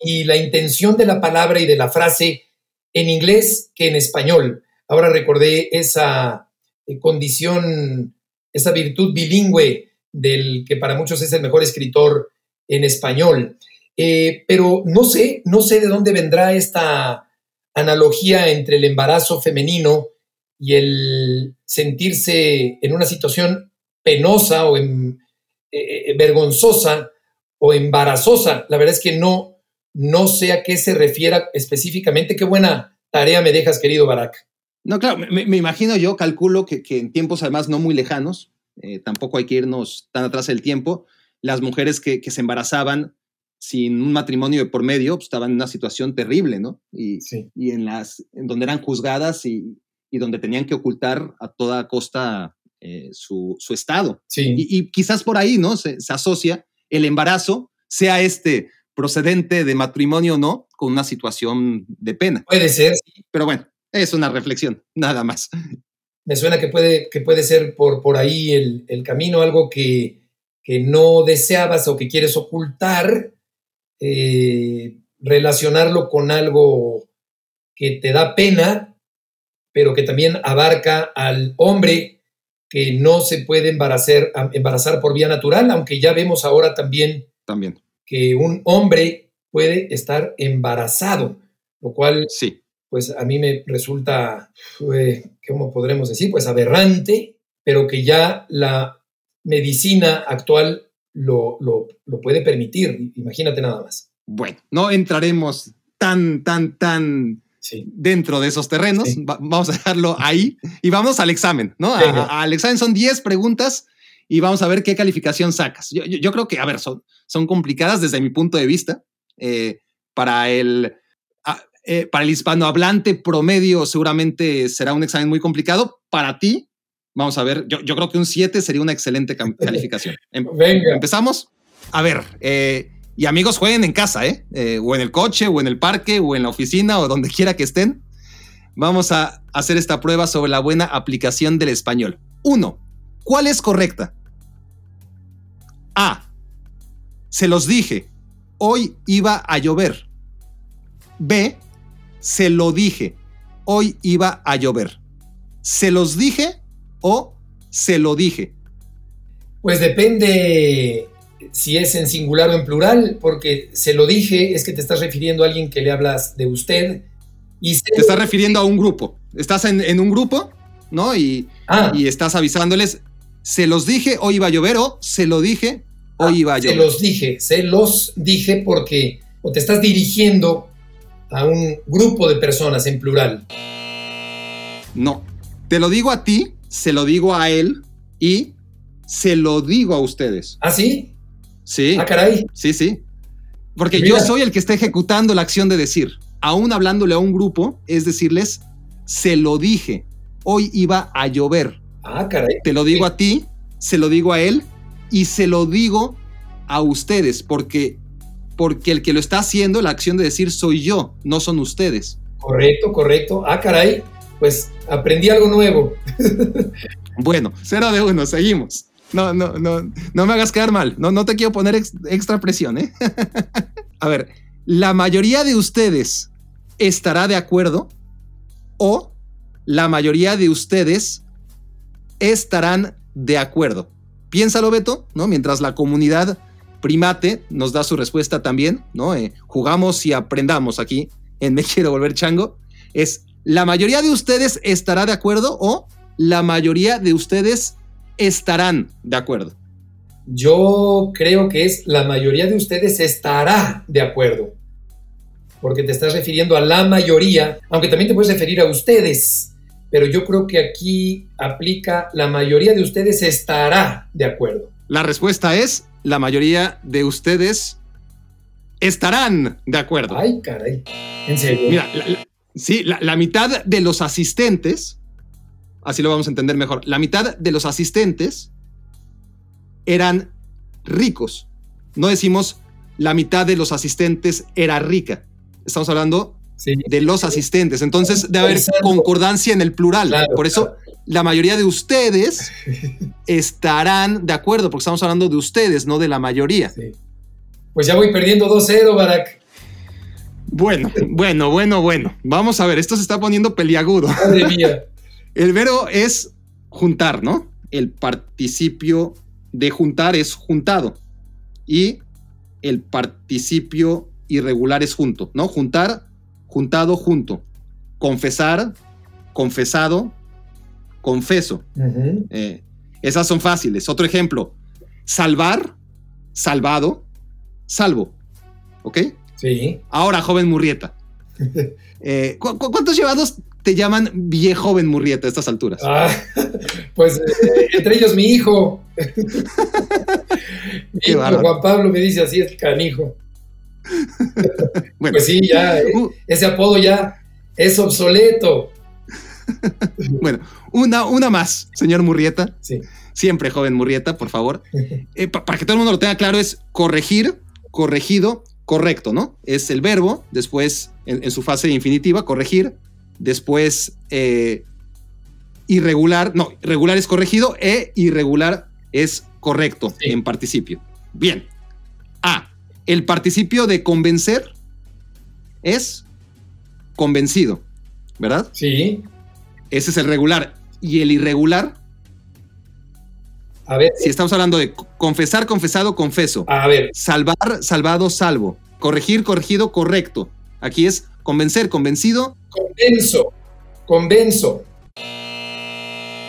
y la intención de la palabra y de la frase en inglés que en español. Ahora recordé esa eh, condición, esa virtud bilingüe del que para muchos es el mejor escritor en español. Eh, pero no sé, no sé de dónde vendrá esta analogía entre el embarazo femenino y el sentirse en una situación penosa o en, eh, vergonzosa o embarazosa. La verdad es que no, no sé a qué se refiera específicamente. Qué buena tarea me dejas, querido Barak. No, claro, me, imagino yo, calculo que, en tiempos además no muy lejanos, eh, tampoco hay que irnos tan atrás del tiempo, las mujeres que, se embarazaban sin un matrimonio de por medio pues, estaban en una situación terrible, ¿no? Y, y en las, en donde eran juzgadas y, donde tenían que ocultar a toda costa eh, su, estado. Sí. Y, quizás por ahí, ¿no? Se, se asocia el embarazo, sea este procedente de matrimonio o no, con una situación de pena. Puede ser. Pero bueno, es una reflexión, nada más. Me suena que puede, que puede ser por, por ahí el, camino, algo que, no deseabas o que quieres ocultar, eh, relacionarlo con algo que te da pena, pero que también abarca al hombre que no se puede embarazar, embarazar por vía natural, aunque ya vemos ahora también, también que un hombre puede estar embarazado, lo cual, sí. pues a mí me resulta, ¿cómo podremos decir? Pues aberrante, pero que ya la medicina actual lo, lo, puede permitir, imagínate nada más. Bueno, no entraremos tan, tan, tan dentro de esos terrenos. vamos a dejarlo ahí y vamos al examen, ¿no? al examen son 10 preguntas y vamos a ver qué calificación sacas. Yo, creo que, a ver, son, son complicadas desde mi punto de vista. Eh, para el... Eh, para el hispanohablante promedio seguramente será un examen muy complicado. Para ti, vamos a ver, yo, creo que un 7 sería una excelente calificación. Em, ¿Empezamos? A ver, eh, y amigos jueguen en casa. ¿eh? O en el coche, o en el parque, o en la oficina, o donde quiera que estén. Vamos a hacer esta prueba sobre la buena aplicación del español. Uno, ¿cuál es correcta? A. Se los dije, hoy iba a llover. B. Se lo dije, hoy iba a llover. ¿Se los dije o se lo dije? Pues depende si es en singular o en plural, porque se lo dije es que te estás refiriendo a alguien que le hablas de usted. Y te estás refiriendo a un grupo. Estás en, un grupo, ¿no? Y, ah. y estás avisándoles, se los dije, hoy iba a llover o se lo dije, hoy ah, iba a llover. Se los dije, se los dije porque o te estás dirigiendo a un grupo de personas en plural. No, te lo digo a ti, se lo digo a él y se lo digo a ustedes. ¿Ah, sí? Sí. Ah, caray. Sí, sí. Porque yo soy el que está ejecutando la acción de decir. Aún hablándole a un grupo, es decirles, se lo dije, hoy iba a llover. Ah, caray. Te lo digo a ti, se lo digo a él y se lo digo a ustedes, porque, porque el que lo está haciendo, la acción de decir soy yo, no son ustedes. Correcto, correcto. Ah, caray. Pues aprendí algo nuevo. bueno, cero de uno, seguimos. No, no, no, no me hagas quedar mal. No, no te quiero poner extra presión, ¿eh? A ver, la mayoría de ustedes estará de acuerdo o la mayoría de ustedes estarán de acuerdo. Piénsalo, Beto, ¿no? Mientras la comunidad primate nos da su respuesta también, ¿no? Eh, jugamos y aprendamos aquí en Me Quiero Volver Chango. Es la mayoría de ustedes estará de acuerdo o la mayoría de ustedes estarán de acuerdo? Yo creo que es la mayoría de ustedes estará de acuerdo, porque te estás refiriendo a la mayoría, aunque también te puedes referir a ustedes, pero yo creo que aquí aplica la mayoría de ustedes estará de acuerdo. La respuesta es la mayoría de ustedes estarán de acuerdo. Ay, caray. En serio. Mira, sí, la mitad de los asistentes así lo vamos a entender mejor. La mitad de los asistentes eran ricos. No decimos la mitad de los asistentes era rica. Estamos hablando de los asistentes. Entonces debe haber concordancia en el plural. Por eso la mayoría de ustedes estarán de acuerdo, porque estamos hablando de ustedes, no de la mayoría. Pues ya voy perdiendo 2-0, Barak. Bueno, bueno, bueno, bueno. Vamos a ver, esto se está poniendo peliagudo. Madre mía. El verbo es juntar, ¿no? El participio de juntar es juntado. Y el participio irregular es junto, ¿no? Juntar, juntado, junto. Confesar, confesado, confeso. Eh, esas son fáciles. Otro ejemplo, salvar, salvado, salvo. ¿Ok? Sí. Ahora, joven Murrieta. Eh, ¿Cuántos llevados te llaman viejo joven Murrieta a estas alturas? Ah, pues eh, entre ellos mi hijo. mi Juan Pablo me dice así, es canijo. pues sí, ya, eh, ese apodo ya es obsoleto. bueno, una, una más, señor Murrieta. Sí. Siempre joven Murrieta, por favor. Eh, para que todo el mundo lo tenga claro, es corregir, corregido, correcto, ¿no? Es el verbo, después en su fase infinitiva, corregir, después eh, irregular, no, regular es corregido e irregular es correcto en participio. Bien. A. El participio de convencer es convencido, ¿verdad? Sí. Ese es el regular. Y el irregular. A ver. Si estamos hablando de confesar, confesado, confeso. A ver. Salvar, salvado, salvo. Corregir, corregido, correcto. Aquí es convencer, convencido, Convenzo. Convenzo.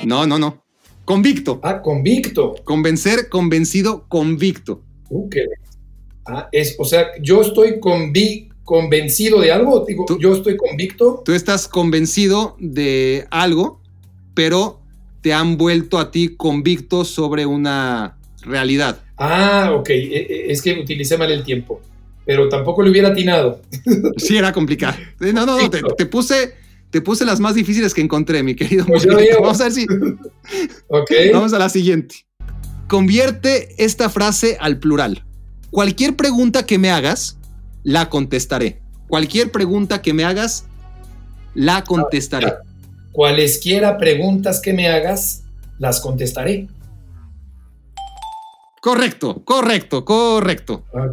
No, no, no. Convicto. Ah, convicto. Convencer, convencido, convicto. Uh, ah, es, o sea, yo estoy convencido de algo. Digo, yo estoy convicto. Tú estás convencido de algo, pero te han vuelto a ti convicto sobre una realidad. Ah, ok. E, e, es que utilicé mal el tiempo. pero tampoco le hubiera atinado. Sí, era complicado. No, no, no, te, puse, te puse las más difíciles que encontré, mi querido. Pues Vamos a ver si. ok. Vamos a la siguiente. Convierte esta frase al plural. Cualquier pregunta que me hagas, la contestaré. Cualquier pregunta que me hagas, la contestaré. Cualesquiera preguntas que me hagas, las contestaré. Correcto, correcto, correcto. Ah,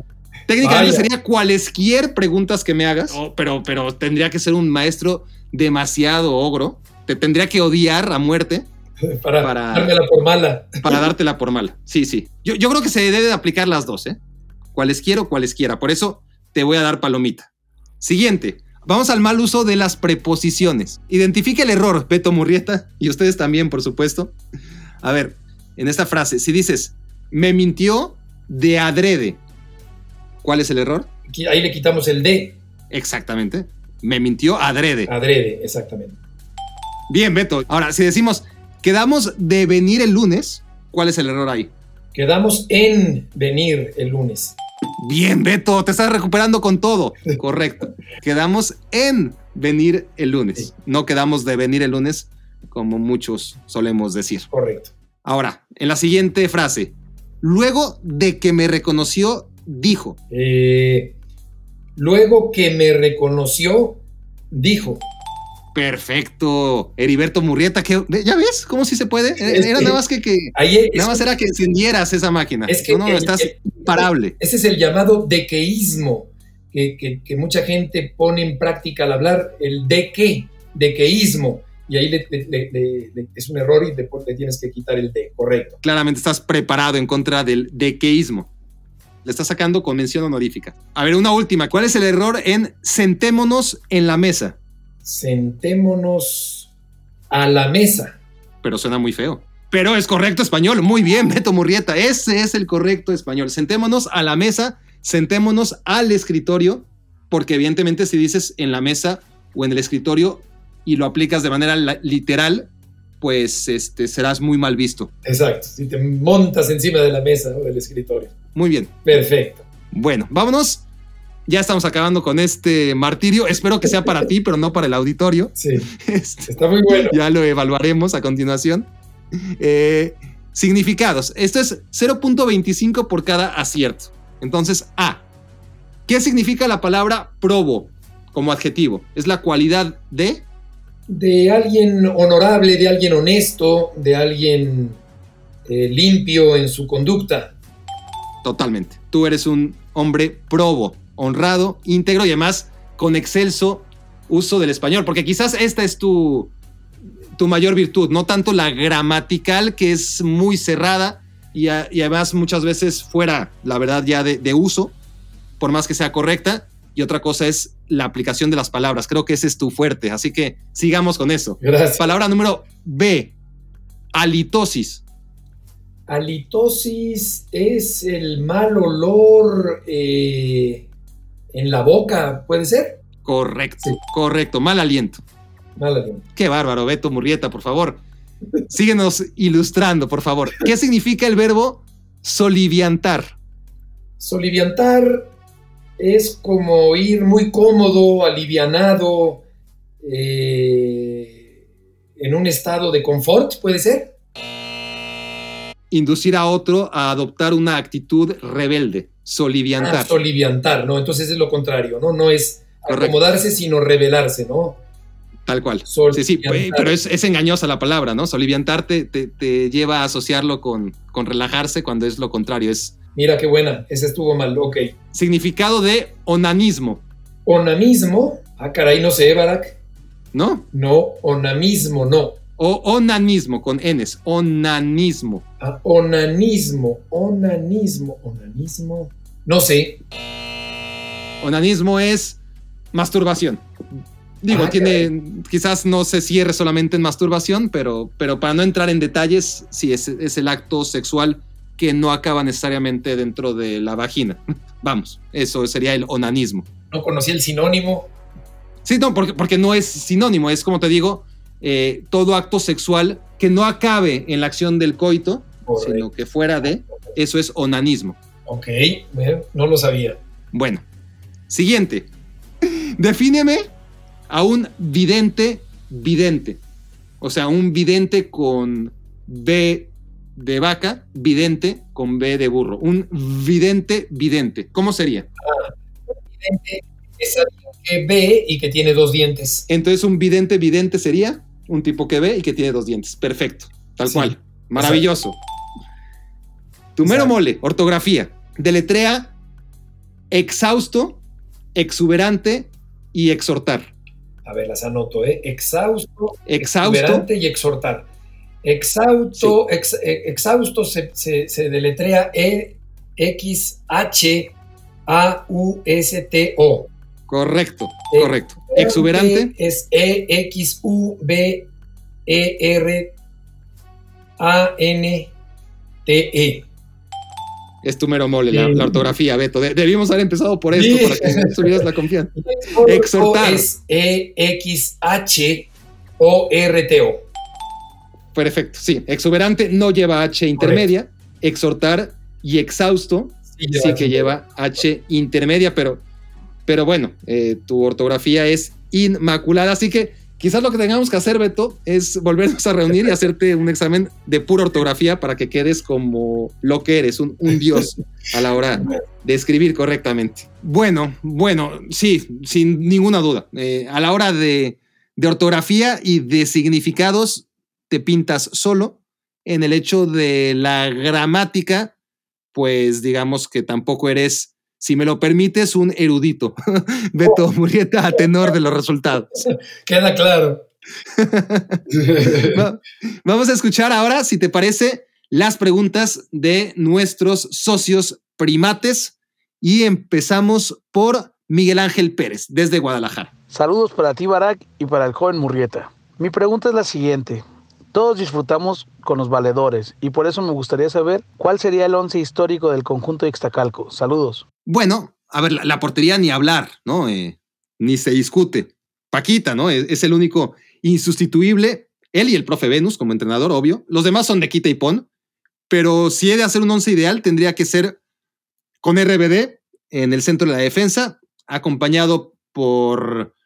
Técnicamente vaya. sería cualesquier preguntas que me hagas, oh, pero, pero tendría que ser un maestro demasiado ogro. Te tendría que odiar a muerte Para, Para- dármela por mala. para dártela por mala. Sí, sí. Yo, yo creo que se debe de aplicar las dos, ¿eh? Cualesquiera o cualesquiera. Por eso te voy a dar palomita. Siguiente. Vamos al mal uso de las preposiciones. Identifique el error, Beto Murrieta, y ustedes también, por supuesto. A ver, en esta frase, si dices, me mintió de adrede, ¿cuál es el error? Ahí le quitamos el D. Exactamente. Me mintió adrede. Adrede, exactamente. Bien, Beto. Ahora, si decimos, quedamos de venir el lunes, ¿cuál es el error ahí? Quedamos en venir el lunes. Bien, Beto, te estás recuperando con todo. Correcto. Quedamos en venir el lunes. Sí. No quedamos de venir el lunes, como muchos solemos decir. Correcto. Ahora, en la siguiente frase, luego de que me reconoció, dijo. Eh, luego que me reconoció, dijo. Perfecto. Heriberto Murrieta, que ¿ya ves cómo sí se puede? Era Es era que- nada más que, que es- nada más era que encendieras esa máquina. Es que no, no, el- estás el- imparable. Ese es el llamado dequeísmo que, que- que mucha gente pone en práctica al hablar, el de qué, dequeísmo. Y ahí le- le- le- le- le- es un error y después le tienes que quitar el de, correcto. claramente estás preparado en contra del dequeísmo. Le estás sacando con mención honorífica. A ver, una última. ¿Cuál es el error en sentémonos en la mesa? Sentémonos a la mesa. Pero suena muy feo. Pero es correcto español. Muy bien, Beto Murrieta. Ese es el correcto español. Sentémonos a la mesa, sentémonos al escritorio, porque evidentemente si dices en la mesa o en el escritorio y lo aplicas de manera literal, pues este, serás muy mal visto. Exacto. Si te montas encima de la mesa o del escritorio. Muy bien. Perfecto. Bueno, vámonos. Ya estamos acabando con este martirio. Espero que sea para ti, pero no para el auditorio. Sí, Este, está muy bueno. ya lo evaluaremos a continuación. Eh, significados. Esto es 0.25 por cada acierto. Entonces, A. ¿Qué significa la palabra probo como adjetivo? Es la cualidad de... De alguien honorable, de alguien honesto, de alguien eh, limpio en su conducta. Totalmente. Tú eres un hombre probo, honrado, íntegro y además con excelso uso del español, porque quizás esta es tu, tu mayor virtud, no tanto la gramatical, que es muy cerrada y, a- y además muchas veces fuera, la verdad, ya de, de uso, por más que sea correcta. Y otra cosa es la aplicación de las palabras. Creo que ese es tu fuerte, así que sigamos con eso. Gracias. Palabra número B, halitosis. Halitosis es el mal olor eh, en la boca, ¿puede ser? Correcto, Sí. correcto, mal aliento. Mal aliento. Qué bárbaro, Beto Murrieta, por favor. Síguenos ilustrando, por favor. ¿Qué significa el verbo soliviantar? Soliviantar es como ir muy cómodo, alivianado, eh, en un estado de confort, ¿puede ser? Inducir a otro a adoptar una actitud rebelde. Ah, Soliviantar. soliviantar, ¿no? Entonces es lo contrario, ¿no? No es Correcto. acomodarse, sino rebelarse, ¿no? Tal cual. Soliviantar. Sí, sí, pe- pero es, es engañosa la palabra, ¿no? Soliviantar te, lleva a asociarlo con, con relajarse cuando es lo contrario. Es Mira qué buena, ese estuvo mal, ok. significado de onanismo, Onamismo, ah, caray, no sé, Barak. ¿no? No, onamismo, no. O onanismo con Ns. Onanismo. Ah, onanismo, onanismo, onanismo. No sé. Onanismo es masturbación. Digo, Ah, tiene, quizás no se cierre solamente en masturbación, pero, pero para no entrar en detalles, sí, es, es el acto sexual que no acaba necesariamente dentro de la vagina. Vamos, eso sería el onanismo. No conocí el sinónimo. Sí, no, porque, porque no es sinónimo, es como te digo, eh, todo acto sexual que no acabe en la acción del coito, Correcto. sino que fuera de, eso es onanismo. Ok, no lo sabía. Bueno, Siguiente. Defíneme a un vidente vidente. O sea, un vidente con B de vaca, vidente con B de burro. Un vidente vidente. ¿Cómo sería? Ah, vidente es alguien que ve y que tiene dos dientes. Entonces, un vidente vidente sería un tipo que ve y que tiene dos dientes. Perfecto. Tal cual. Maravilloso. Tu mero mole, ortografía. Deletrea exhausto, exuberante y exhortar. A ver, las anoto, ¿eh? Exhausto, exhausto exuberante y exhortar. Exhausto, eh, exhausto se, se, deletrea E X H A U S T O. Correcto, correcto. Exuberante es E U B E E. Es tu mero mole, la, ortografía, Beto. debimos haber empezado por esto para que subieras la confianza. Exhortar. Es E-X-H-O-R-T-O. Perfecto, sí. Exuberante no lleva H intermedia. Exhortar y exhausto sí, que lleva H intermedia, pero, pero bueno, eh, tu ortografía es inmaculada. Así que Quizás lo que tengamos que hacer, Beto, es volvernos a reunir y hacerte un examen de pura ortografía para que quedes como lo que eres, un, dios a la hora de escribir correctamente. Bueno, bueno, sí, sin ninguna duda. Eh, a la hora de, de ortografía y de significados, te pintas solo. En el hecho de la gramática, pues digamos que tampoco eres si me lo permites, un erudito. Beto Murrieta a tenor de los resultados. Queda claro. Vamos a escuchar ahora, si te parece, las preguntas de nuestros socios primates y empezamos por Miguel Ángel Pérez, desde Guadalajara. Saludos para ti, Barak, y para el joven Murrieta. Mi pregunta es la siguiente. Todos disfrutamos con los valedores y por eso me gustaría saber cuál sería el once histórico del conjunto de Ixtacalco. Saludos. Bueno, a ver, la, portería ni hablar, ¿no? Eh, ni se discute. Paquita, ¿no? Es, el único insustituible. Él y el profe Venus como entrenador, obvio. Los demás son de quita y pon. Pero si he de hacer un once ideal, tendría que ser con RBD en el centro de la defensa, acompañado por,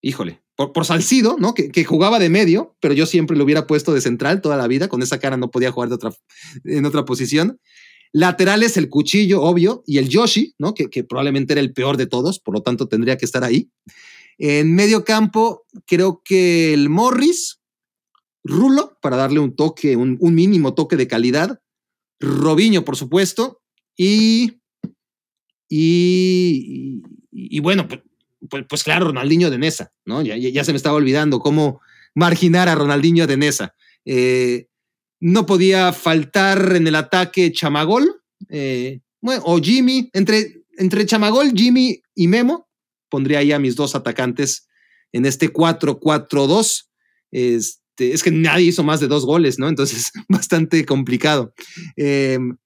híjole, por, Salcido, ¿no? Que, jugaba de medio, pero yo siempre lo hubiera puesto de central toda la vida. Con esa cara no podía jugar de otra, en otra posición. Laterales, el cuchillo, obvio, y el Yoshi, ¿no? Que, probablemente era el peor de todos, por lo tanto tendría que estar ahí. En medio campo, creo que el Morris, Rulo, para darle un toque, un, mínimo toque de calidad. Robiño, por supuesto. Y, y, y, bueno, pues, pues, claro, Ronaldinho de Nesa, ¿no? Ya, ya, se me estaba olvidando cómo marginar a Ronaldinho de Nesa. Eh, no podía faltar en el ataque Chamagol eh, o Jimmy. Entre, entre Chamagol, Jimmy y Memo, pondría ahí a mis dos atacantes en este 4-4-2. Este, es que nadie hizo más de dos goles, ¿no? Entonces, bastante complicado. Em,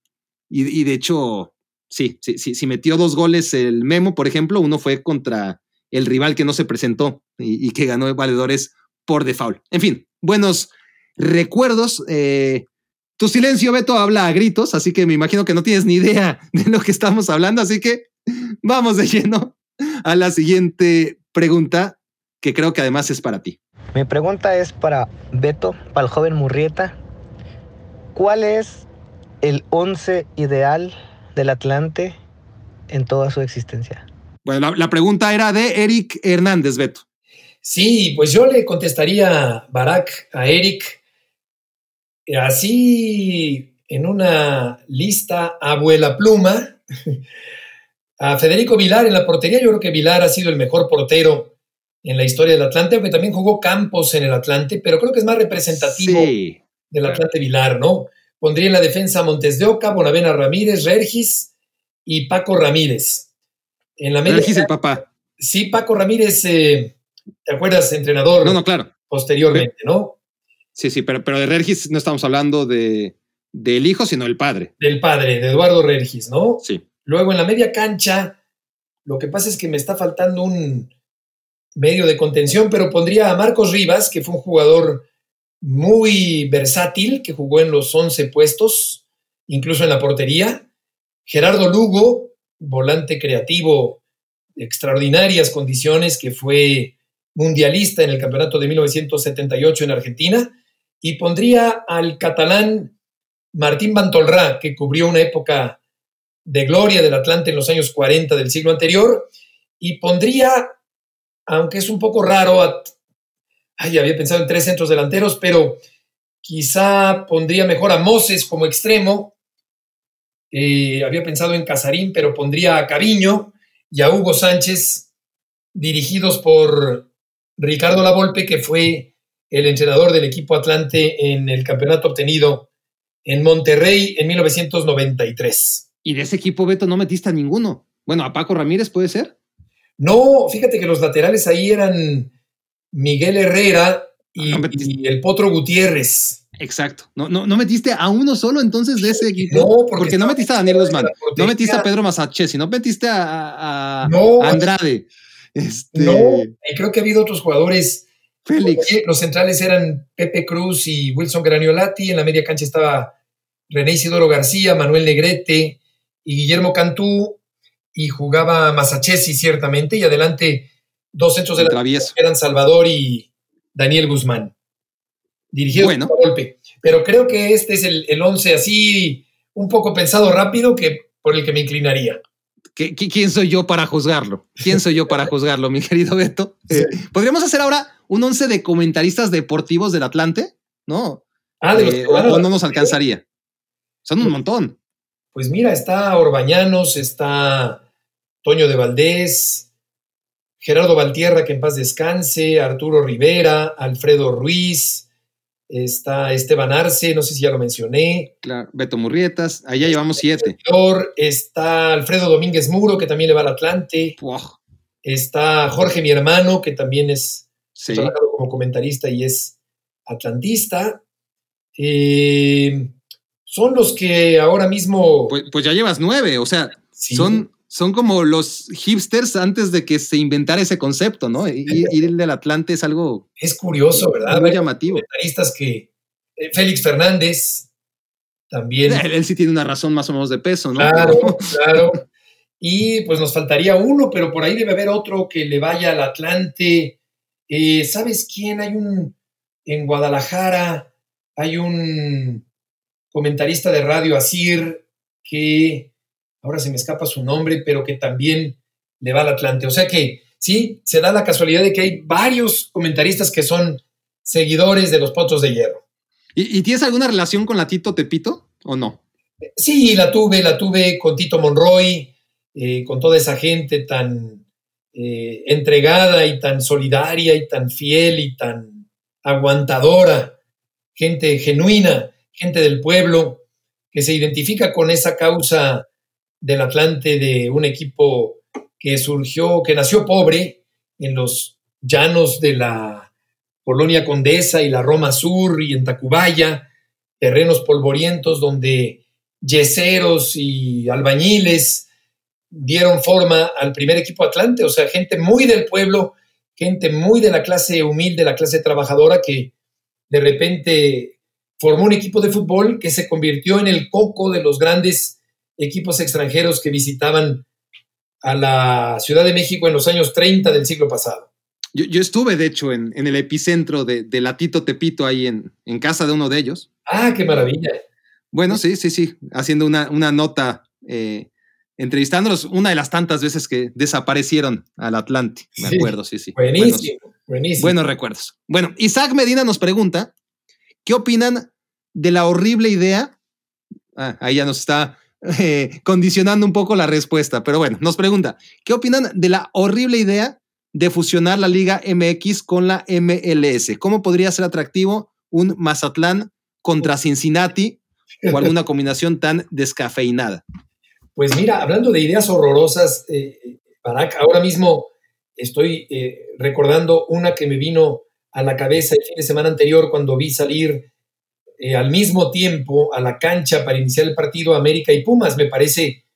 y, de hecho, sí, sí, sí, sí, metió dos goles el Memo, por ejemplo. Uno fue contra el rival que no se presentó y, que ganó valedores por default. En fin, buenos recuerdos. Eh, tu silencio, Beto, habla a gritos, así que me imagino que no tienes ni idea de lo que estamos hablando, así que vamos de lleno a la siguiente pregunta, que creo que además es para ti. Mi pregunta es para Beto, para el joven Murrieta. ¿Cuál es el once ideal del Atlante en toda su existencia? Bueno, la, pregunta era de Eric Hernández, Beto. Sí, pues yo le contestaría, Barak, a Eric, así en una lista abuela pluma, a Federico Vilar en la portería. Yo creo que Vilar ha sido el mejor portero en la historia del Atlante, aunque también jugó Campos en el Atlante, pero creo que es más representativo del Atlante Vilar, ¿no? Pondría en la defensa Montes de Oca, Bonavena Ramírez, Regis y Paco Ramírez. En la Regis el papá. Sí, Paco Ramírez, eh, ¿te acuerdas? Entrenador. No, no, claro. Posteriormente, ¿no? Sí, sí, pero, pero de Regis no estamos hablando de, del hijo, sino del padre. Del padre, de Eduardo Regis, ¿no? Sí. Luego en la media cancha, lo que pasa es que me está faltando un medio de contención, pero pondría a Marcos Rivas, que fue un jugador muy versátil, que jugó en los 11 puestos, incluso en la portería. Gerardo Lugo, volante creativo extraordinarias condiciones, que fue mundialista en el campeonato de 1978 en Argentina, y pondría al catalán Martín Bantolrá, que cubrió una época de gloria del Atlante en los años 40 del siglo anterior, y pondría, aunque es un poco raro, ay, había pensado en tres centros delanteros, pero quizá pondría mejor a Moses como extremo, eh, había pensado en Casarín, pero pondría a Cariño y a Hugo Sánchez, dirigidos por Ricardo Lavolpe, que fue el entrenador del equipo Atlante en el campeonato obtenido en Monterrey en 1993. Y de ese equipo, Beto, no metiste a ninguno. Bueno, a Paco Ramírez puede ser. No, fíjate que los laterales ahí eran Miguel Herrera y, el Potro Gutiérrez. Exacto. No, no, no metiste a uno solo entonces de ese equipo. No, porque, no metiste a Daniel Guzmán, no metiste a Pedro Masache, no metiste a, Andrade. Este... No, y creo que ha habido otros jugadores. Félix. Los centrales eran Pepe Cruz y Wilson Graniolati. En la media cancha estaba René Isidoro García, Manuel Negrete y Guillermo Cantú. Y jugaba Masachesi, ciertamente. Y adelante, dos centros de la eran Salvador y Daniel Guzmán. Dirigido bueno. golpe. Pero creo que este es el, el once así, un poco pensado rápido, que por el que me inclinaría. ¿Quién soy yo para juzgarlo? ¿Quién soy yo para juzgarlo, mi querido Beto? Eh, ¿Podríamos hacer ahora un once de comentaristas deportivos del Atlante? ¿No? Ah, de eh, o, no nos alcanzaría. Son un montón. Pues mira, está Orbañanos, está Toño de Valdés, Gerardo Valtierra, que en paz descanse, Arturo Rivera, Alfredo Ruiz, está Esteban Arce, no sé si ya lo mencioné. Claro, Beto Murrietas, allá llevamos siete. Está Alfredo Domínguez Muro, que también le va al Atlante. Está Jorge, mi hermano, que también es trabajado como comentarista y es atlantista. Eh, son los que ahora mismo. Pues, pues, ya llevas nueve, o sea, son son como los hipsters antes de que se inventara ese concepto, ¿no? Ir, del Atlante es algo. Es curioso, ¿verdad? Muy llamativo. que. Eh, Félix Fernández también. Él, sí tiene una razón más o menos de peso, ¿no? Claro, claro. Y pues nos faltaría uno, pero por ahí debe haber otro que le vaya al Atlante. Eh, ¿Sabes quién? Hay un. En Guadalajara hay un comentarista de radio, Asir, que ahora se me escapa su nombre, pero que también le va al Atlante. O sea que sí, se da la casualidad de que hay varios comentaristas que son seguidores de los Potros de Hierro. ¿Y, tienes alguna relación con la Tito Tepito o no? Sí, la tuve, la tuve con Tito Monroy, eh, con toda esa gente tan eh, entregada y tan solidaria y tan fiel y tan aguantadora, gente genuina, gente del pueblo, que se identifica con esa causa del Atlante de un equipo que surgió, que nació pobre en los llanos de la Colonia Condesa y la Roma Sur y en Tacubaya, terrenos polvorientos donde yeseros y albañiles dieron forma al primer equipo Atlante, o sea, gente muy del pueblo, gente muy de la clase humilde, la clase trabajadora que de repente formó un equipo de fútbol que se convirtió en el coco de los grandes equipos extranjeros que visitaban a la Ciudad de México en los años 30 del siglo pasado. Yo, estuve, de hecho, en, el epicentro de, de, Latito Tepito, ahí en, en, casa de uno de ellos. Ah, qué maravilla. Bueno, sí, sí, sí, haciendo una, una nota, eh, entrevistándolos una de las tantas veces que desaparecieron al Atlante, me acuerdo, sí, sí. Buenísimo, buenísimo. Buenos recuerdos. Bueno, Isaac Medina nos pregunta, ¿qué opinan de la horrible idea? Ah, ahí ya nos está eh, condicionando un poco la respuesta, pero bueno, nos pregunta, ¿qué opinan de la horrible idea de fusionar la Liga MX con la MLS? ¿Cómo podría ser atractivo un Mazatlán contra Cincinnati o alguna combinación tan descafeinada? Pues mira, hablando de ideas horrorosas, eh, ahora mismo estoy eh, recordando una que me vino a la cabeza el fin de semana anterior cuando vi salir eh, al mismo tiempo a la cancha para iniciar el partido América y Pumas. Me parece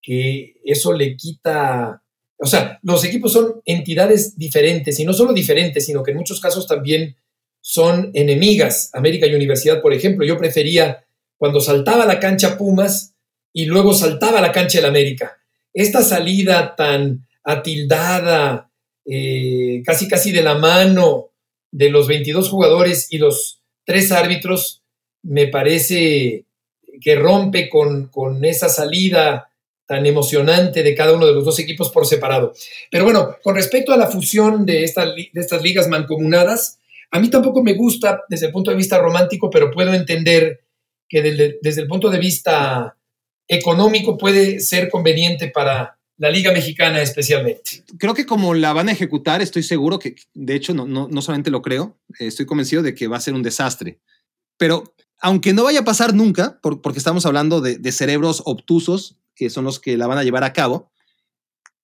que eso le quita, o sea, los equipos son entidades diferentes y no solo diferentes, sino que en muchos casos también son enemigas. América y Universidad, por ejemplo, yo prefería cuando saltaba la cancha Pumas y luego saltaba la cancha del América. Esta salida tan atildada, eh, casi casi de la mano de los 22 jugadores y los tres árbitros, me parece que rompe con, con esa salida tan emocionante de cada uno de los dos equipos por separado. Pero bueno, con respecto a la fusión de, de estas ligas mancomunadas, a mí tampoco me gusta desde el punto de vista romántico, pero puedo entender que desde, el punto de vista económico puede ser conveniente para la Liga Mexicana especialmente. Creo que como la van a ejecutar, estoy seguro que, de hecho, no, no, no solamente lo creo, estoy convencido de que va a ser un desastre. Pero aunque no vaya a pasar nunca, porque estamos hablando de, cerebros obtusos, que son los que la van a llevar a cabo,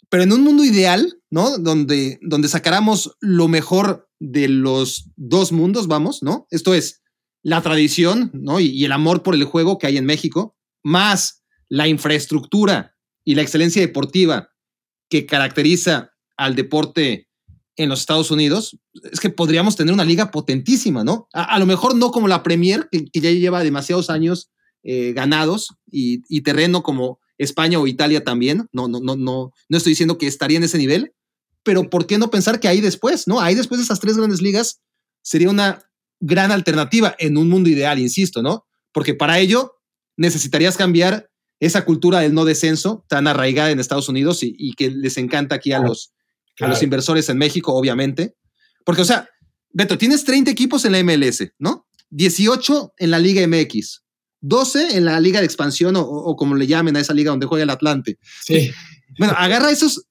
pero en un mundo ideal, ¿no? Donde, donde sacáramos lo mejor de los dos mundos, vamos, ¿no? Esto es la tradición, ¿no? Y, el amor por el juego que hay en México, más la infraestructura y la excelencia deportiva que caracteriza al deporte en los Estados Unidos, es que podríamos tener una liga potentísima, ¿no? A, lo mejor no como la Premier, que, ya lleva demasiados años eh, ganados y, y, terreno como España o Italia también. No, no, no, no, no estoy diciendo que estaría en ese nivel, pero ¿por qué no pensar que ahí después, no? Ahí después de esas tres grandes ligas sería una gran alternativa en un mundo ideal, insisto, ¿no? Porque para ello necesitarías cambiar esa cultura del no descenso tan arraigada en Estados Unidos y, que les encanta aquí a los, a los inversores en México, obviamente. Porque, o sea, Beto, tienes 30 equipos en la MLS, ¿no? 18 en la Liga MX, 12 en la Liga de Expansión o, como le llamen a esa liga donde juega el Atlante. Sí. Bueno, agarra esos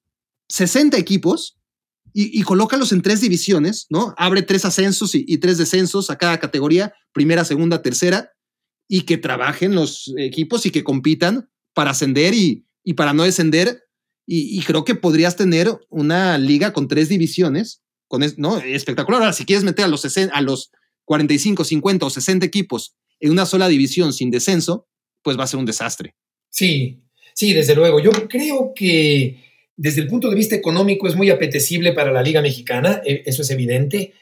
60 equipos y, colócalos en tres divisiones, ¿no? Abre tres ascensos y, tres descensos a cada categoría, primera, segunda, tercera, y que trabajen los equipos y que compitan para ascender y, para no descender. Y, creo que podrías tener una liga con tres divisiones, con ¿no? Espectacular. Ahora, si quieres meter a los, a los 45, 50 o 60 equipos en una sola división sin descenso, pues va a ser un desastre. Sí, sí, desde luego. Yo creo que desde el punto de vista económico es muy apetecible para la Liga Mexicana, e, eso es evidente.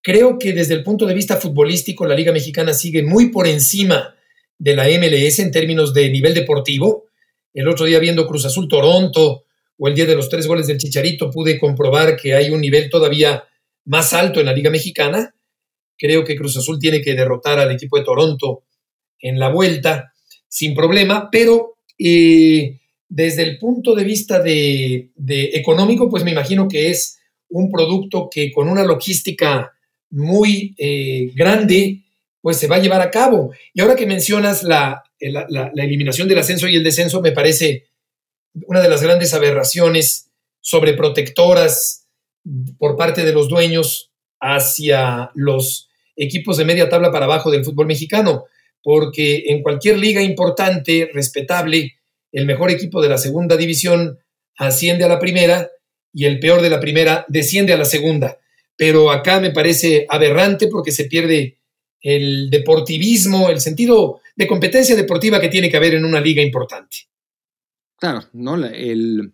Creo que desde el punto de vista futbolístico la Liga Mexicana sigue muy por encima de la MLS en términos de nivel deportivo. El otro día viendo Cruz Azul Toronto o el día de los tres goles del Chicharito pude comprobar que hay un nivel todavía más alto en la Liga Mexicana. Creo que Cruz Azul tiene que derrotar al equipo de Toronto en la vuelta sin problema, pero eh, desde el punto de vista de, económico, pues me imagino que es un producto que con una logística muy eh, grande, pues se va a llevar a cabo. Y ahora que mencionas la, la, eliminación del ascenso y el descenso, me parece una de las grandes aberraciones sobreprotectoras por parte de los dueños hacia los equipos de media tabla para abajo del fútbol mexicano, porque en cualquier liga importante, respetable, el mejor equipo de la segunda división asciende a la primera y el peor de la primera desciende a la segunda. Pero acá me parece aberrante porque se pierde el deportivismo, el sentido de competencia deportiva que tiene que haber en una liga importante. Claro, ¿no? El,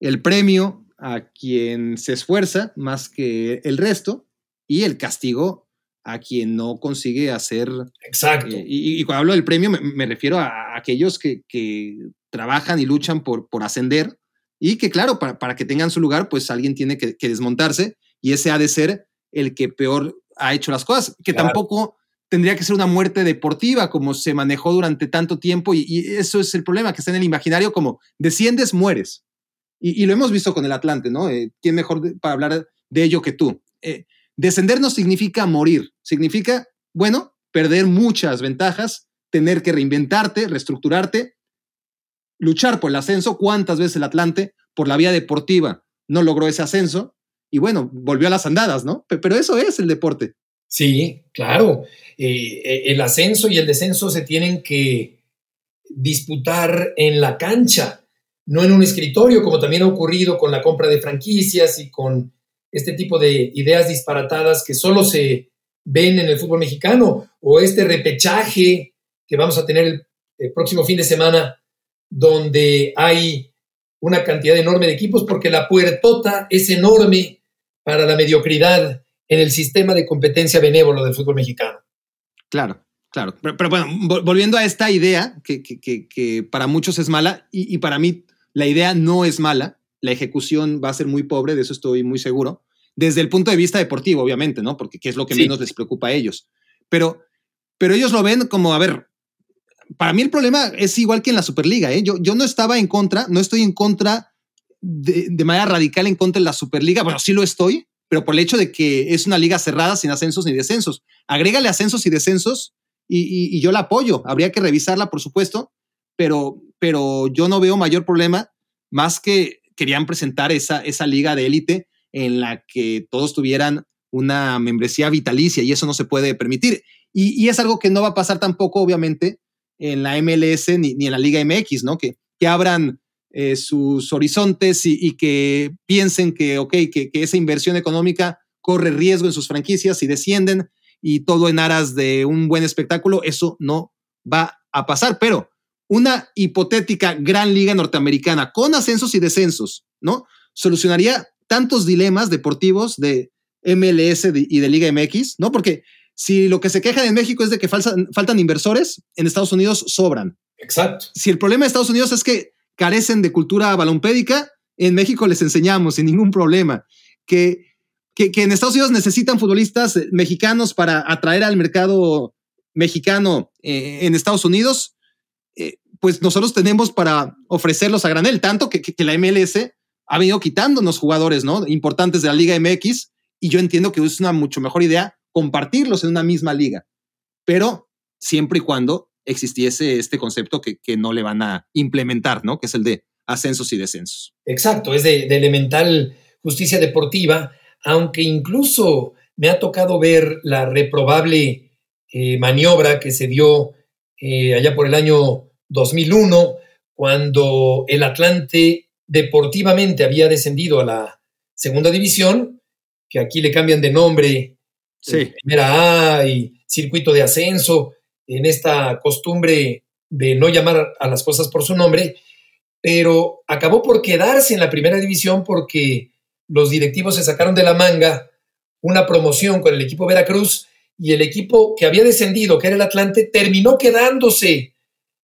el premio a quien se esfuerza más que el resto y el castigo a quien no consigue hacer. Exacto. Eh, y, cuando hablo del premio, me, refiero a, aquellos que, trabajan y luchan por, por ascender y que, claro, para, que tengan su lugar, pues alguien tiene que, desmontarse y ese ha de ser el que peor ha hecho las cosas, que tampoco tendría que ser una muerte deportiva como se manejó durante tanto tiempo y, eso es el problema, que está en el imaginario como desciendes, mueres. Y, lo hemos visto con el Atlante, ¿no? Eh, ¿Quién mejor para hablar de ello que tú? Eh, Descender no significa morir, significa, bueno, perder muchas ventajas, tener que reinventarte, reestructurarte, luchar por el ascenso. ¿Cuántas veces el Atlante, por la vía deportiva, no logró ese ascenso? Y bueno, volvió a las andadas, ¿no? Pero eso es el deporte. Sí, claro. Eh, eh, el ascenso y el descenso se tienen que disputar en la cancha, no en un escritorio, como también ha ocurrido con la compra de franquicias y con este tipo de ideas disparatadas que solo se ven en el fútbol mexicano o este repechaje que vamos a tener el, próximo fin de semana donde hay una cantidad enorme de equipos porque la puertota es enorme para la mediocridad en el sistema de competencia benévolo del fútbol mexicano. Claro, claro. Pero, bueno, volviendo a esta idea que, que, para muchos es mala y, y, para mí la idea no es mala, la ejecución va a ser muy pobre, de eso estoy muy seguro, desde el punto de vista deportivo, obviamente, ¿no? Porque qué es lo que menos les preocupa a ellos. Pero, pero ellos lo ven como, a ver, para mí el problema es igual que en la Superliga, ¿eh? Yo, yo no estaba en contra, no estoy en contra de, de manera radical en contra de la Superliga, bueno, sí lo estoy, pero por el hecho de que es una liga cerrada sin ascensos ni descensos. Agrégale ascensos y descensos y, yo la apoyo. Habría que revisarla, por supuesto, pero, pero yo no veo mayor problema más que querían presentar esa, esa liga de élite en la que todos tuvieran una membresía vitalicia y eso no se puede permitir. Y, es algo que no va a pasar tampoco, obviamente, en la MLS ni, en la Liga MX, ¿no? Que, que abran eh, sus horizontes y, que piensen que, ok, que, esa inversión económica corre riesgo en sus franquicias y descienden y todo en aras de un buen espectáculo, eso no va a pasar. Pero una hipotética gran liga norteamericana con ascensos y descensos, ¿no? Solucionaría tantos dilemas deportivos de MLS y de Liga MX, ¿no? Porque si lo que se quejan en México es de que faltan, faltan inversores, en Estados Unidos sobran. Exacto. Si el problema de Estados Unidos es que carecen de cultura balompédica, en México les enseñamos sin ningún problema. Que, que, en Estados Unidos necesitan futbolistas mexicanos para atraer al mercado mexicano eh, en Estados Unidos, eh, pues nosotros tenemos para ofrecerlos a granel, tanto que, que, la MLS ha venido quitándonos jugadores ¿no? importantes de la Liga MX y yo entiendo que es una mucho mejor idea compartirlos en una misma liga, pero siempre y cuando existiese este concepto que, no le van a implementar, ¿no? Que es el de ascensos y descensos. Exacto, es de, elemental justicia deportiva, aunque incluso me ha tocado ver la reprobable eh, maniobra que se dio eh, allá por el año 2001, cuando el Atlante deportivamente había descendido a la segunda división, que aquí le cambian de nombre, sí. primera A y circuito de ascenso, en esta costumbre de no llamar a las cosas por su nombre, pero acabó por quedarse en la primera división porque los directivos se sacaron de la manga una promoción con el equipo Veracruz y el equipo que había descendido, que era el Atlante, terminó quedándose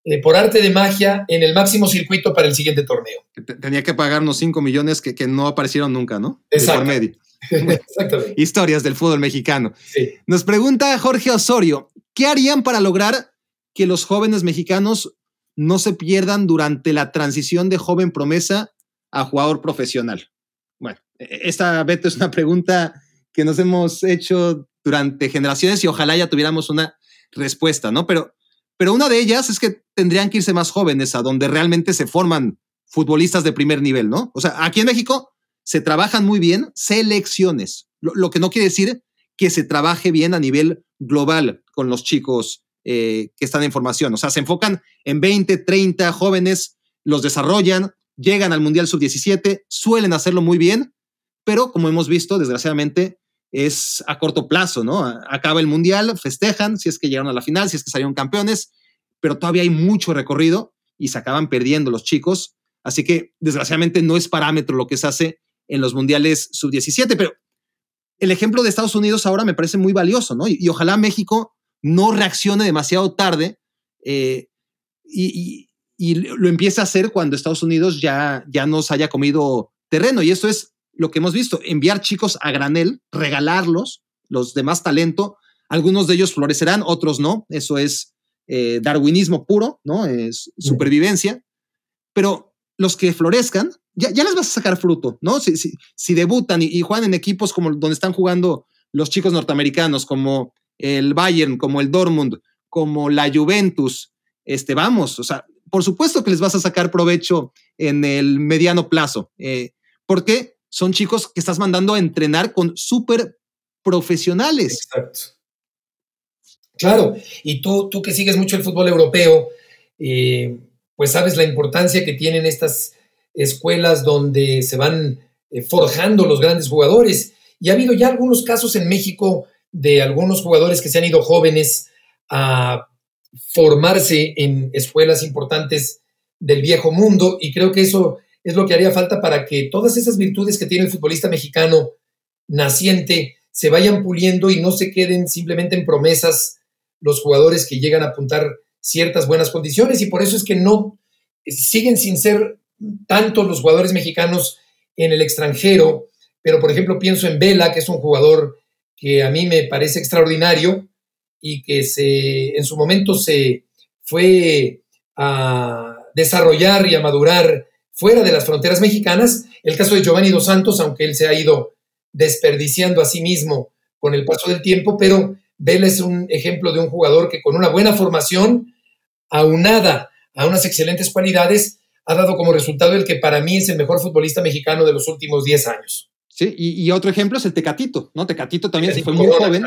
eh, por arte de magia en el máximo circuito para el siguiente torneo. Tenía que pagarnos 5 millones que, no aparecieron nunca, ¿no? Exacto. Exactamente. Historias del fútbol mexicano. Nos pregunta Jorge Osorio, ¿Qué harían para lograr que los jóvenes mexicanos no se pierdan durante la transición de joven promesa a jugador profesional? Bueno, e-, esta, Beto, es una pregunta que nos hemos hecho durante generaciones y ojalá ya tuviéramos una respuesta, ¿no? Pero, pero una de ellas es que tendrían que irse más jóvenes a donde realmente se forman futbolistas de primer nivel, ¿no? O sea, aquí en México se trabajan muy bien selecciones, lo que no quiere decir que se trabaje bien a nivel global con los chicos eh, que están en formación. O sea, se enfocan en 20, 30 jóvenes, los desarrollan, llegan al Mundial Sub-17, suelen hacerlo muy bien, pero como hemos visto, desgraciadamente, es a corto plazo, ¿no? Acaba el Mundial, festejan si es que llegaron a la final, si es que salieron campeones, pero todavía hay mucho recorrido y se acaban perdiendo los chicos. Así que, desgraciadamente, no es parámetro lo que se hace en los Mundiales Sub-17, pero el ejemplo de Estados Unidos ahora me parece muy valioso, ¿no? Y, ojalá México no reaccione demasiado tarde eh, y, lo empiece a hacer cuando Estados Unidos ya, ya nos haya comido terreno. Y esto es lo que hemos visto, enviar chicos a granel, regalarlos, los de más talento. Algunos de ellos florecerán, otros no. Eso es eh, darwinismo puro, ¿no? Es supervivencia. Pero los que florezcan, ya, les vas a sacar fruto, ¿no? Si, si, debutan y, juegan en equipos como donde están jugando los chicos norteamericanos, como el Bayern, como el Dortmund, como la Juventus, este, vamos, o sea, por supuesto que les vas a sacar provecho en el mediano plazo, eh, porque son chicos que estás mandando a entrenar con súper profesionales. Exacto. Claro, y tú, tú que sigues mucho el fútbol europeo, eh, pues sabes la importancia que tienen estas escuelas donde se van eh, forjando los grandes jugadores. Y ha habido ya algunos casos en México de algunos jugadores que se han ido jóvenes a formarse en escuelas importantes del viejo mundo y creo que eso es lo que haría falta para que todas esas virtudes que tiene el futbolista mexicano naciente se vayan puliendo y no se queden simplemente en promesas los jugadores que llegan a apuntar ciertas buenas condiciones y por eso es que no siguen sin ser tanto los jugadores mexicanos en el extranjero, pero por ejemplo pienso en Vela, que es un jugador que a mí me parece extraordinario y que se, en su momento se fue a desarrollar y a madurar fuera de las fronteras mexicanas. El caso de Giovanni Dos Santos, aunque él se ha ido desperdiciando a sí mismo con el paso del tiempo, pero Vela es un ejemplo de un jugador que con una buena formación, aunada a unas excelentes cualidades, ha dado como resultado el que para mí es el mejor futbolista mexicano de los últimos 10 años. Sí, y, otro ejemplo es el Tecatito, ¿no? Tecatito también fue muy joven,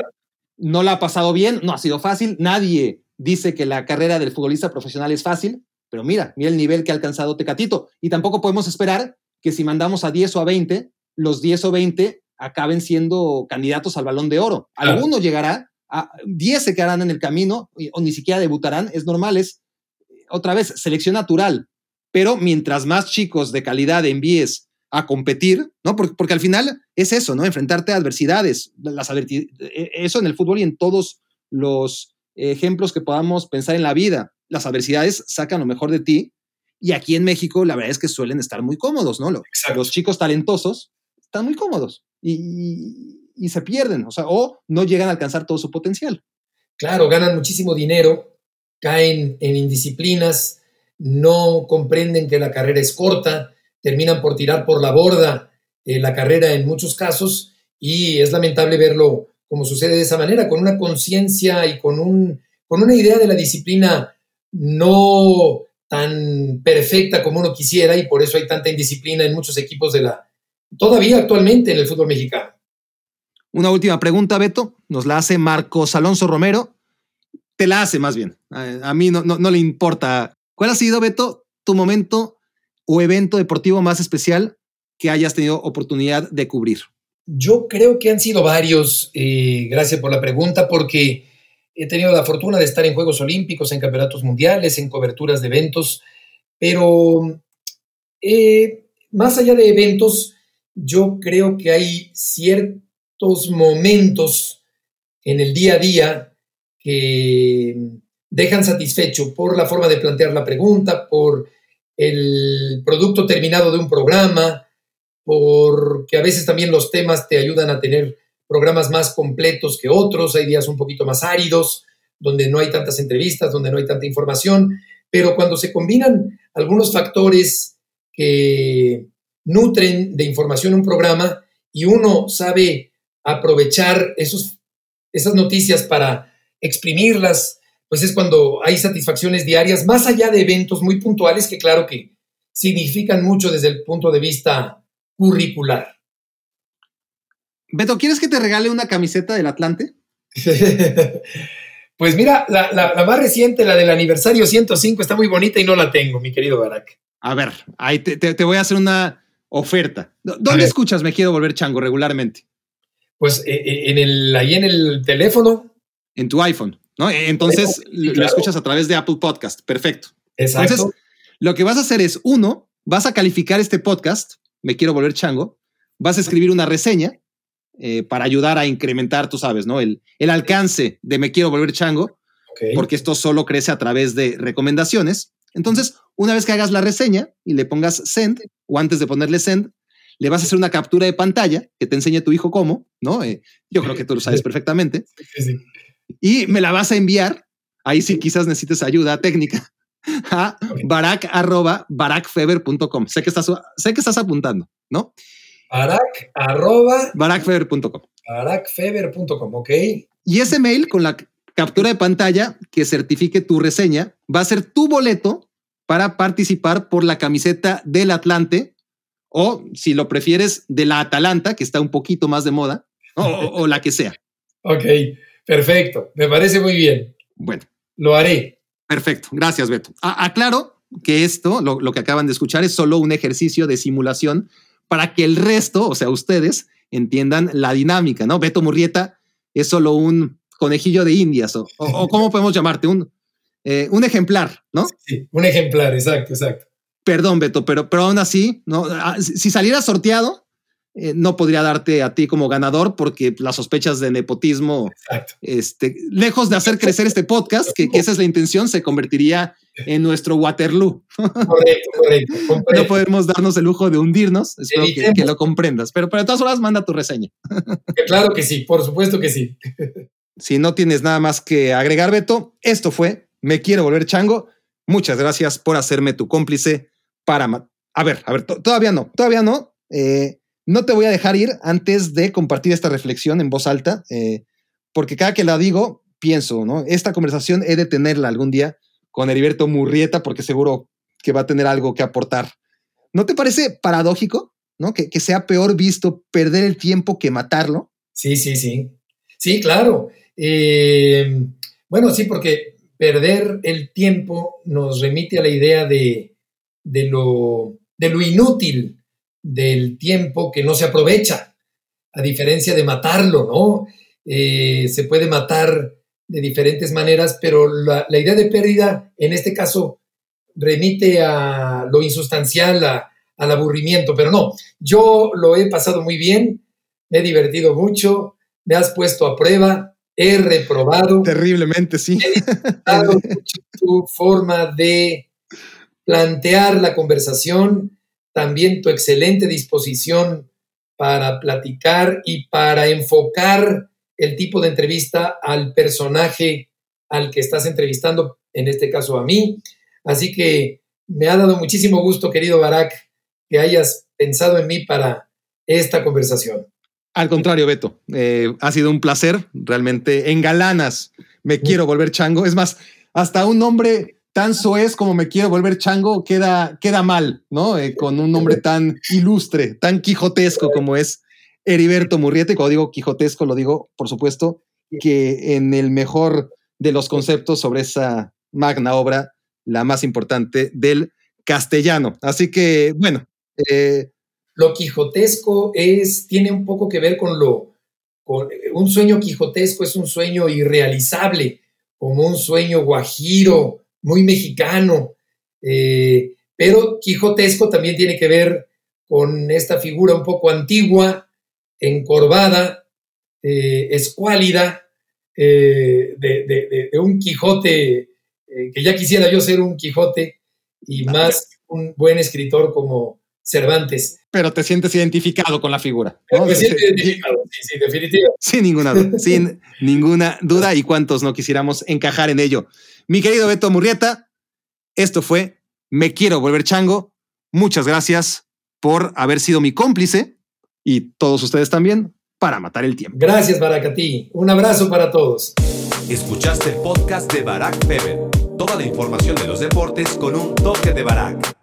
no la ha pasado bien, no ha sido fácil, nadie dice que la carrera del futbolista profesional es fácil, pero mira, mira el nivel que ha alcanzado Tecatito. Y tampoco podemos esperar que si mandamos a 10 o a 20, los 10 o 20 acaben siendo candidatos al balón de oro. Alguno llegará, a 10 se quedarán en el camino o ni siquiera debutarán, es normal, es otra vez selección natural. Pero mientras más chicos de calidad envíes a competir, ¿no? Porque, porque, al final es eso, ¿no? Enfrentarte a adversidades, las e, eso en el fútbol y en todos los ejemplos que podamos pensar en la vida. Las adversidades sacan lo mejor de ti y aquí en México la verdad es que suelen estar muy cómodos, ¿no? Los chicos talentosos están muy cómodos y, y, se pierden, o sea, o no llegan a alcanzar todo su potencial. Claro, ganan muchísimo dinero, caen en indisciplinas, no comprenden que la carrera es corta, terminan por tirar por la borda eh, la carrera en muchos casos y es lamentable verlo como sucede de esa manera, con una conciencia y con, un, con una idea de la disciplina no tan perfecta como uno quisiera y por eso hay tanta indisciplina en muchos equipos de la, todavía actualmente en el fútbol mexicano. Una última pregunta, Beto, nos la hace Marcos Alonso Romero. Te la hace más bien. A, mí no, no, no le importa. ¿Cuál ha sido, Beto, tu momento o evento deportivo más especial que hayas tenido oportunidad de cubrir? Yo creo que han sido varios. Eh, gracias por la pregunta, porque he tenido la fortuna de estar en Juegos Olímpicos, en campeonatos mundiales, en coberturas de eventos, pero eh, más allá de eventos, yo creo que hay ciertos momentos en el día a día que dejan satisfecho por la forma de plantear la pregunta, por el producto terminado de un programa, porque a veces también los temas te ayudan a tener programas más completos que otros, hay días un poquito más áridos, donde no hay tantas entrevistas, donde no hay tanta información, pero cuando se combinan algunos factores que nutren de información un programa y uno sabe aprovechar esos, esas noticias para exprimirlas, pues es cuando hay satisfacciones diarias, más allá de eventos muy puntuales que claro que significan mucho desde el punto de vista curricular. Beto, ¿quieres que te regale una camiseta del Atlante? pues mira, la, más reciente, la del aniversario 105, está muy bonita y no la tengo, mi querido Barak. A ver, ahí te, voy a hacer una oferta. ¿Dónde escuchas Me Quiero Volver Chango regularmente? Pues eh, eh, en el, ahí en el teléfono. En tu iPhone. ¿No? Entonces lo escuchas a través de Apple Podcast. Perfecto. Exacto. Entonces, lo que vas a hacer es, uno, vas a calificar este podcast, me quiero volver chango, vas a escribir una reseña eh, para ayudar a incrementar, tú sabes, ¿no? El, el alcance de me quiero volver chango, porque esto solo crece a través de recomendaciones. Entonces, una vez que hagas la reseña y le pongas send, o antes de ponerle send, le vas a hacer una captura de pantalla que te enseñe tu hijo cómo, ¿no? Eh, yo creo que tú lo sabes perfectamente. Sí, sí y me la vas a enviar. Ahí sí quizás necesites ayuda técnica a barack arroba barakfeber.com. Sé que estás, sé que estás apuntando, ¿no? Barack arroba barakfeber.com. Barakfeber.com, ok. Y ese mail con la captura de pantalla que certifique tu reseña va a ser tu boleto para participar por la camiseta del Atlante o, si lo prefieres, de la Atalanta, que está un poquito más de moda, o, o la que sea. Ok. Perfecto, me parece muy bien. Bueno. Lo haré. Perfecto, gracias Beto. aclaro que esto, lo, que acaban de escuchar, es solo un ejercicio de simulación para que el resto, o sea, ustedes, entiendan la dinámica, ¿no? Beto Murrieta es solo un conejillo de indias, o, o, cómo podemos llamarte, un, eh, un ejemplar, ¿no? Sí, un ejemplar, exacto, exacto. Perdón, Beto, pero, pero aún así, ¿no? Ah, si saliera sorteado, eh, no podría darte a ti como ganador porque las sospechas de nepotismo, este, lejos de hacer crecer este podcast, que, esa es la intención, se convertiría en nuestro Waterloo. Correcto, correcto. No podemos darnos el lujo de hundirnos. Espero que, lo comprendas. Pero, pero de todas formas, manda tu reseña. Claro que sí, por supuesto que sí. Si no tienes nada más que agregar, Beto, esto fue Me Quiero Volver Chango. Muchas gracias por hacerme tu cómplice para... A ver, a ver, todavía no, todavía no. Eh, no te voy a dejar ir antes de compartir esta reflexión en voz alta, eh, porque cada que la digo, pienso, ¿no? Esta conversación he de tenerla algún día con Heriberto Murrieta, porque seguro que va a tener algo que aportar. ¿No te parece paradójico, ¿no? Que, sea peor visto perder el tiempo que matarlo. Sí, sí, sí. Sí, claro. Eh, bueno, sí, porque perder el tiempo nos remite a la idea de, lo, de lo inútil del tiempo que no se aprovecha, a diferencia de matarlo, ¿no? Eh, se puede matar de diferentes maneras, pero la, idea de pérdida, en este caso, remite a lo insustancial, al aburrimiento, pero no, yo lo he pasado muy bien, me he divertido mucho, me has puesto a prueba, he reprobado. Terriblemente, sí. He mucho tu forma de plantear la conversación también tu excelente disposición para platicar y para enfocar el tipo de entrevista al personaje al que estás entrevistando, en este caso a mí. Así que me ha dado muchísimo gusto, querido Barak, que hayas pensado en mí para esta conversación. Al contrario, Beto, eh, ha sido un placer, realmente engalanas, me quiero volver chango. Es más, hasta un nombre tan soez como me quiero volver chango queda, queda mal, ¿no? Eh, con un nombre tan ilustre, tan quijotesco como es Heriberto Murrieta. Y cuando digo quijotesco, lo digo, por supuesto, que en el mejor de los conceptos sobre esa magna obra, la más importante del castellano. Así que, bueno. Eh, lo quijotesco es, tiene un poco que ver con lo, con, un sueño quijotesco es un sueño irrealizable, como un sueño guajiro, muy mexicano, eh, pero quijotesco también tiene que ver con esta figura un poco antigua, encorvada, eh, escuálida, eh, de, un Quijote, que ya quisiera yo ser un Quijote y más un buen escritor como Cervantes. Pero te sientes identificado con la figura. Me siento identificado, sí, sí, definitivamente. Sin ninguna duda, sin ninguna duda y cuántos no quisiéramos encajar en ello. Mi querido Beto Murrieta, esto fue Me Quiero Volver Chango. Muchas gracias por haber sido mi cómplice y todos ustedes también para matar el tiempo. Gracias, Baracatí. Un abrazo para todos. Escuchaste el podcast de Barack Feber. Toda la información de los deportes con un toque de Barack.